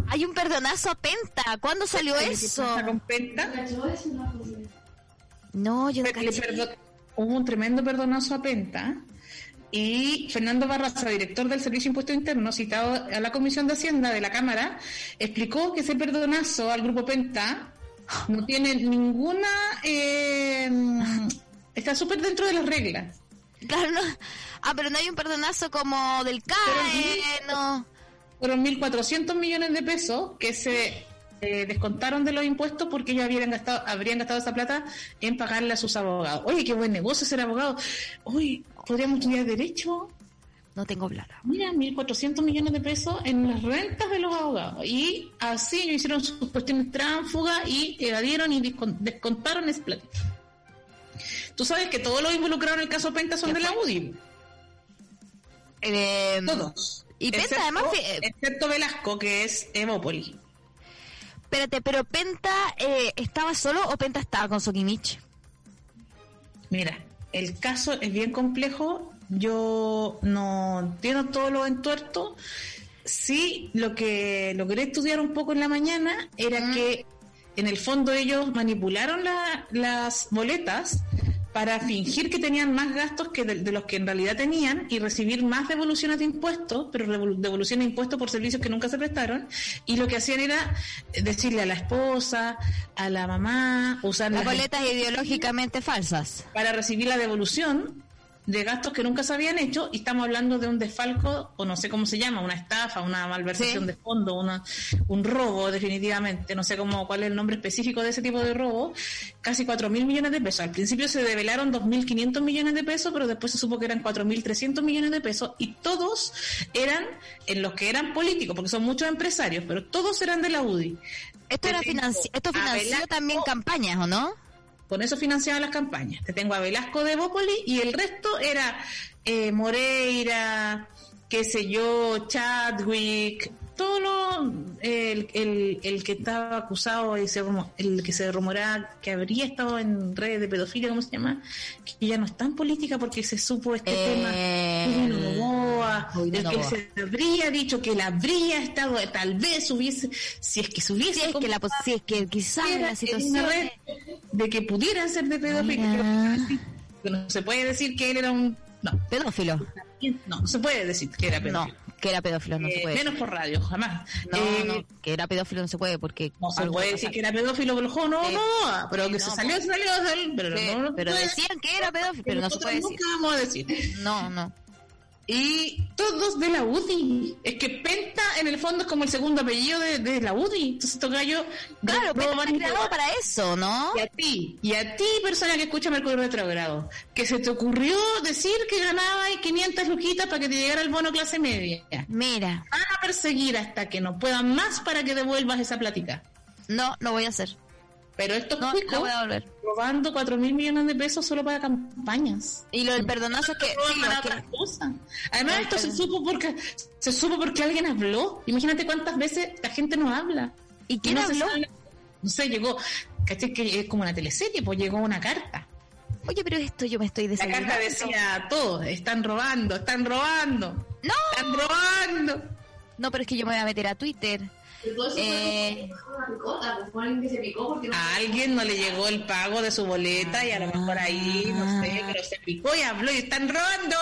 Speaker 1: Hay un perdonazo a Penta, ¿cuándo salió
Speaker 2: ¿Qué
Speaker 1: eso?
Speaker 2: con Penta?
Speaker 4: No,
Speaker 1: yo no caché.
Speaker 2: Hubo un tremendo perdonazo a Penta y Fernando Barraza, director del Servicio de Impuesto Interno, citado a la Comisión de Hacienda de la Cámara, explicó que ese perdonazo al Grupo Penta no tiene ninguna... eh, está súper dentro de las reglas.
Speaker 1: Claro, no. Ah, pero no hay un perdonazo como del CAE, no.
Speaker 2: Fueron 1.400 millones de pesos que se eh, descontaron de los impuestos porque ellos habrían gastado, habrían gastado esa plata en pagarle a sus abogados. Oye, qué buen negocio ser abogado. Oye, podríamos estudiar Derecho.
Speaker 1: No tengo plata.
Speaker 2: Mira, 1.400 millones de pesos en las rentas de los abogados. Y así ellos hicieron sus cuestiones tránfugas y evadieron y descon- descontaron ese plata. Tú sabes que todos los involucrados en el caso Penta son de la UDI.
Speaker 1: Eh,
Speaker 2: Todos.
Speaker 1: Y Penta,
Speaker 2: Excepto-
Speaker 1: además, que-
Speaker 2: Excepto Velasco, que es Evópolis.
Speaker 1: Espérate, pero Penta eh, estaba solo o Penta estaba con Sokimich?
Speaker 2: Mira, el caso es bien complejo. Yo no entiendo todos los entuertos. Sí, lo que logré estudiar un poco en la mañana era que en el fondo ellos manipularon la- las boletas para fingir que tenían más gastos que de, de los que en realidad tenían y recibir más devoluciones de impuestos, pero devoluciones de impuestos por servicios que nunca se prestaron. Y lo que hacían era decirle a la esposa, a la mamá, usar
Speaker 1: las- boletas ideológicamente falsas.
Speaker 2: para recibir la devolución de gastos que nunca se habían hecho y estamos hablando de un desfalco o no sé cómo se llama, una estafa, una malversación
Speaker 1: Sí.
Speaker 2: de fondo, una, un robo definitivamente, no sé cómo cuál es el nombre específico de ese tipo de robo, casi 4 mil millones de pesos. Al principio se develaron 2.500 millones de pesos, pero después se supo que eran 4.300 millones de pesos y todos eran en los que eran políticos, porque son muchos empresarios, pero todos eran de la UDI.
Speaker 1: Esto era financi esto financió también campañas, ¿o no?
Speaker 2: Con eso financiaban las campañas. Te tengo a Velasco de Bópoli y el resto era eh, Moreira, qué sé yo, Chadwick, todo lo, el, el, el que estaba acusado y se rumo- el que se rumoraba que habría estado en redes de pedofilia, ¿cómo se llama? Que ya no está en política porque se supo este tema.
Speaker 1: Eh,
Speaker 2: Julio el que se habría dicho que él habría estado, tal vez hubiese, si es que se hubiese
Speaker 1: Si es que la si es que quizás la situación
Speaker 2: de que pudieran ser de pedofilia. No se puede decir que él era un... No,
Speaker 1: pedófilo.
Speaker 2: no, se puede decir que era pedófilo.
Speaker 1: Que era pedófilo no se
Speaker 2: Eh,
Speaker 1: puede.
Speaker 2: menos por radio, jamás.
Speaker 1: No,
Speaker 2: Eh,
Speaker 1: no, que era pedófilo no se puede porque
Speaker 2: No se puede decir que era pedófilo el juego, no,
Speaker 1: Sí.
Speaker 2: no, pero que
Speaker 1: no,
Speaker 2: se salió,
Speaker 1: pues.
Speaker 2: salió, salió, pero no, no
Speaker 1: pero decían que era pedófilo, pero no se puede decir.
Speaker 2: nunca vamos a decir.
Speaker 1: No, no.
Speaker 2: Y todos de la UDI. Es que Penta en el fondo es como el segundo apellido de, de la UDI. Entonces estos gallos
Speaker 1: Claro, pero creado para eso, ¿no?
Speaker 2: Y a ti, y a ti, persona que escucha Mercurio Retrogrado, que se te ocurrió decir que ganabas 500 luquitas para que te llegara el bono clase media.
Speaker 1: Mira,
Speaker 2: Van a perseguir hasta que no puedan más para que devuelvas esa plática.
Speaker 1: no, no voy a hacer.
Speaker 2: Pero estos
Speaker 1: No,
Speaker 2: cuicos
Speaker 1: no voy a volver.
Speaker 2: robando 4 mil millones de pesos solo para campañas.
Speaker 1: Y lo del perdonazo es que,
Speaker 2: roban
Speaker 1: sí, es que-.
Speaker 2: Además, esto se supo porque se supo porque alguien habló. Imagínate cuántas veces la gente no habla.
Speaker 1: ¿Y quién
Speaker 2: no se
Speaker 1: habló?
Speaker 2: sabe- No sé, llegó, ¿cachai? Que es como una teleserie, pues llegó una carta.
Speaker 1: Oye, pero esto yo me estoy
Speaker 2: La carta decía todo, están robando, están robando,
Speaker 1: No,
Speaker 2: están robando.
Speaker 1: no, pero es que yo me voy a meter a Twitter. Eh.
Speaker 4: pues no
Speaker 2: A alguien no le llegó el pago de su boleta y a lo mejor ahí, no sé, pero se picó y habló y están robando.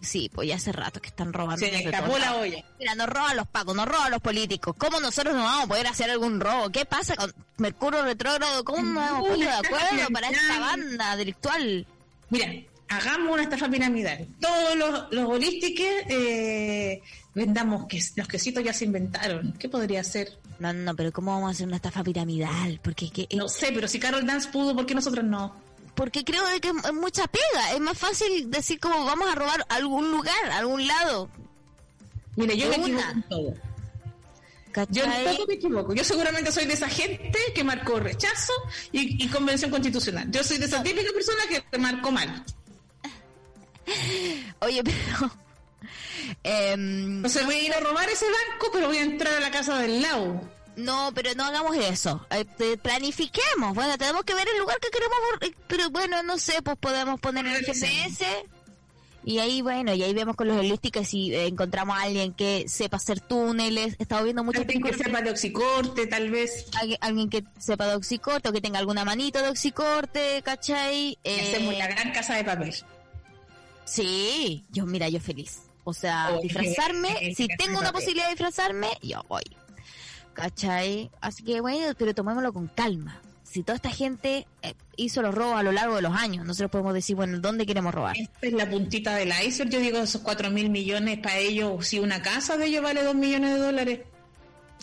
Speaker 1: Sí, pues ya hace rato que están robando.
Speaker 2: Se le escapó la olla.
Speaker 1: Mira, nos roban los pacos, nos roban los políticos. ¿Cómo nosotros no vamos a poder hacer algún robo? ¿Qué pasa con Mercurio Retrógrado? ¿Cómo no vamos a poner de acuerdo para esta banda delictual?
Speaker 2: Mira, hagamos una estafa piramidal. Todos los, los holistiques eh, vendamos que los quesitos ya se inventaron. ¿Qué podría ser?
Speaker 1: No, no, pero ¿cómo vamos a hacer una estafa piramidal? Porque, que,
Speaker 2: No sé, pero si Carol Dance pudo, ¿por qué nosotros no?
Speaker 1: porque creo que es mucha pega. Es más fácil decir como vamos a robar algún lugar, algún lado.
Speaker 2: Mire, yo me equivoco en todo. Yo me equivoco. Yo seguramente soy de esa gente que marcó rechazo y, y convención constitucional. Yo soy de esa típica persona que marcó mal.
Speaker 1: Oye, pero... em,
Speaker 2: Entonces voy a ir a robar ese banco, pero voy a entrar a la casa del lado.
Speaker 1: No, pero no hagamos eso. Eh, planifiquemos. Bueno, tenemos que ver el lugar que queremos. eh, Pero bueno, no sé, pues podemos poner el GPS. Y ahí, bueno, y ahí vemos con los holísticos si eh, encontramos a alguien que sepa hacer túneles. He estado viendo muchas
Speaker 2: Alguien que sepa de oxicorte, tal vez.
Speaker 1: Alguien, alguien que sepa de oxicorte o que tenga alguna manito de oxicorte, ¿cachai? Eh,
Speaker 2: hacemos la gran casa de papel.
Speaker 1: Sí, yo, mira, yo feliz. O sea, disfrazarme, si tengo una posibilidad de disfrazarme, yo voy. ¿Cachai? Así que bueno, pero tomémoslo con calma. Si toda esta gente eh, hizo los robos a lo largo de los años, nosotros podemos decir, bueno, ¿dónde queremos robar?
Speaker 2: Esta es la puntita del iceberg. Yo digo, esos cuatro mil millones para ellos, si una casa de ellos vale dos millones de dólares.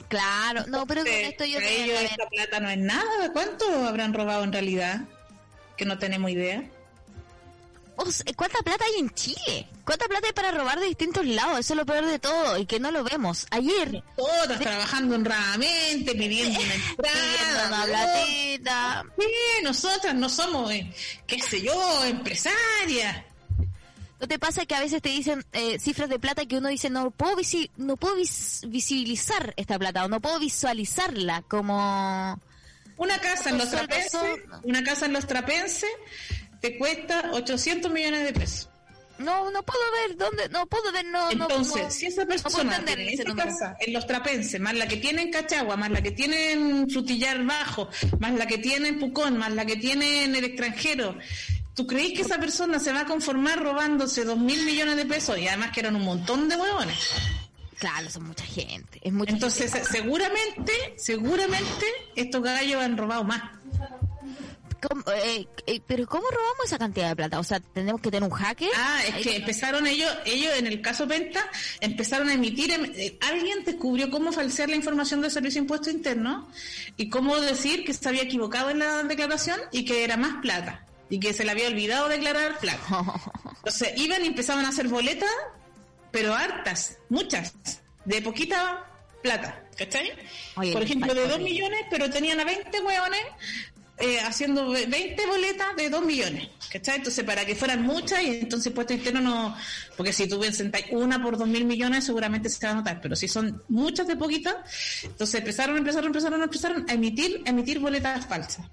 Speaker 1: Claro, no, pero con esto yo
Speaker 2: para ellos esta plata no es nada. ¿Cuánto habrán robado en realidad? Que no tenemos idea.
Speaker 1: O sea, ¿Cuánta plata hay en Chile? ¿Cuánta plata hay para robar de distintos lados? Eso es lo peor de todo y que no lo vemos. Ayer,
Speaker 2: Todas trabajando honradamente, pidiendo una entrada.
Speaker 1: una platita.
Speaker 2: Sí, nosotras no somos, eh, qué sé yo, empresarias.
Speaker 1: ¿No te pasa que a veces te dicen eh, cifras de plata que uno dice no puedo visi- no puedo vis- visibilizar esta plata o no puedo visualizarla como
Speaker 2: Una casa en los trapenses, una casa en los trapenses te cuesta 800 millones de pesos.
Speaker 1: no no puedo ver dónde no puedo ver no
Speaker 2: Entonces,
Speaker 1: no-
Speaker 2: si esa persona tiene esa casa en los trapenses, más la que tiene en Cachagua, más la que tiene en Frutillar Bajo, más la que tiene en Pucón, más la que tiene en el extranjero, ¿tú crees que esa persona se va a conformar robándose dos mil millones de pesos? Y además que eran un montón de huevones.
Speaker 1: claro son mucha gente es mucha
Speaker 2: Entonces,
Speaker 1: gente.
Speaker 2: seguramente, seguramente estos gallos han robado más.
Speaker 1: ¿Cómo, eh, eh, pero cómo robamos esa cantidad de plata o sea tenemos que tener un hacker
Speaker 2: Ah, es que empezaron ellos, ellos en el caso Penta, empezaron a emitir, em- eh, alguien descubrió cómo falsear la información del Servicio de Impuesto Interno y cómo decir que se había equivocado en la declaración y que era más plata y que se le había olvidado declarar plata. Entonces iban y empezaban a hacer boletas, pero hartas, muchas, de poquita plata, ¿cachai?
Speaker 1: Oye,
Speaker 2: Por ejemplo, de
Speaker 1: falta
Speaker 2: 2
Speaker 1: horrible.
Speaker 2: millones, pero tenían a 20 hueones eh, haciendo ve- 20 boletas de 2 millones, ¿cachai? Entonces, para que fueran muchas, y entonces impuesto interno no, porque si tú sentáis una por 2 mil millones, seguramente se va a notar, pero si son muchas de poquitas, entonces empezaron, empezaron, empezaron, empezaron a emitir, a emitir boletas falsas.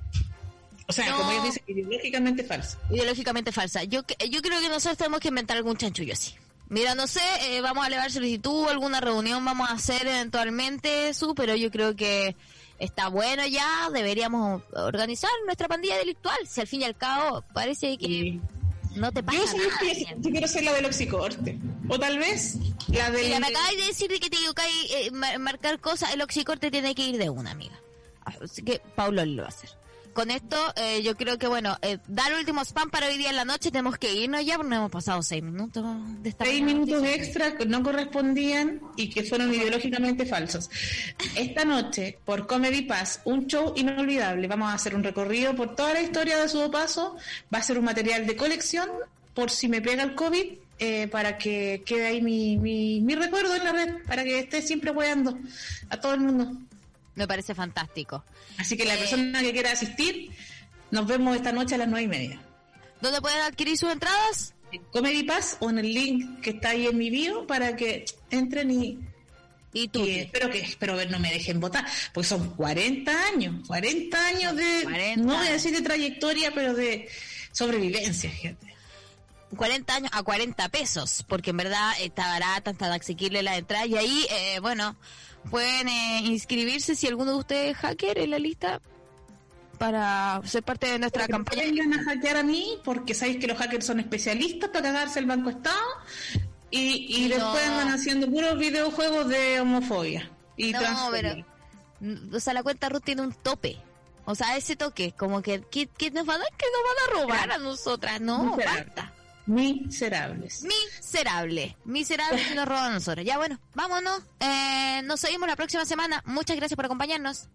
Speaker 2: O sea,
Speaker 1: No.
Speaker 2: como ellos dicen, ideológicamente falsas.
Speaker 1: ideológicamente falsa. Yo, que- yo creo que nosotros tenemos que inventar algún chanchullo así. Mira, no sé, eh, vamos a elevar solicitud, alguna reunión vamos a hacer eventualmente, su, pero yo creo que está bueno ya, deberíamos organizar nuestra pandilla delictual, si al fin y al cabo parece que no te pasa
Speaker 2: yo, soy
Speaker 1: nada.
Speaker 2: que- yo quiero ser la del oxicorte. O tal vez la del...
Speaker 1: Mira, me acabas de decir de que te equivocáis, eh, mar- marcar cosas, el oxicorte tiene que ir de una, amiga. Así que Paulo lo va a hacer. Con esto, eh, yo creo que, bueno, eh, dar último spam para hoy día en la noche, tenemos que irnos ya, porque nos hemos pasado seis minutos de esta
Speaker 2: seis minutos extra que no correspondían y que fueron ideológicamente falsos. Esta noche, por Comedy Pass, un show inolvidable. Vamos a hacer un recorrido por toda la historia de su paso. Va a ser un material de colección por si me pega el COVID, eh, para que quede ahí mi, mi, mi recuerdo en la red, para que esté siempre apoyando a todo el mundo.
Speaker 1: Me parece fantástico.
Speaker 2: Así que la
Speaker 1: Eh.
Speaker 2: persona que quiera asistir, nos vemos esta noche a las nueve y media.
Speaker 1: ¿Dónde pueden adquirir sus entradas?
Speaker 2: En Comedy Pass o en el link que está ahí en mi bio para que entren y
Speaker 1: Y tú.
Speaker 2: Y espero que espero que no me dejen votar, porque son 40 años, 40 años de,
Speaker 1: 40
Speaker 2: no voy a decir de trayectoria, pero de sobrevivencia, gente.
Speaker 1: 40 años a 40 pesos, porque en verdad está barata, está asequible la entrada. Y ahí, eh, bueno, pueden eh, inscribirse si alguno de ustedes es hacker en la lista para ser parte de nuestra
Speaker 2: Porque no
Speaker 1: campaña.
Speaker 2: vengan a hackear a mí, porque sabéis que los hackers son especialistas para cagarse el Banco Estado, y, y
Speaker 1: No.
Speaker 2: después andan haciendo puros videojuegos de homofobia y
Speaker 1: No,
Speaker 2: transfobia.
Speaker 1: pero, o sea, la cuenta Ruth tiene un tope. O sea, ese toque, como que, ¿qué, qué nos van a, que nos van a robar a nosotras? No,
Speaker 2: Miserable.
Speaker 1: basta.
Speaker 2: Miserables.
Speaker 1: Miserable. Miserable que nos roban nosotros. Ya bueno, vámonos. Eh, nos seguimos la próxima semana. Muchas gracias por acompañarnos.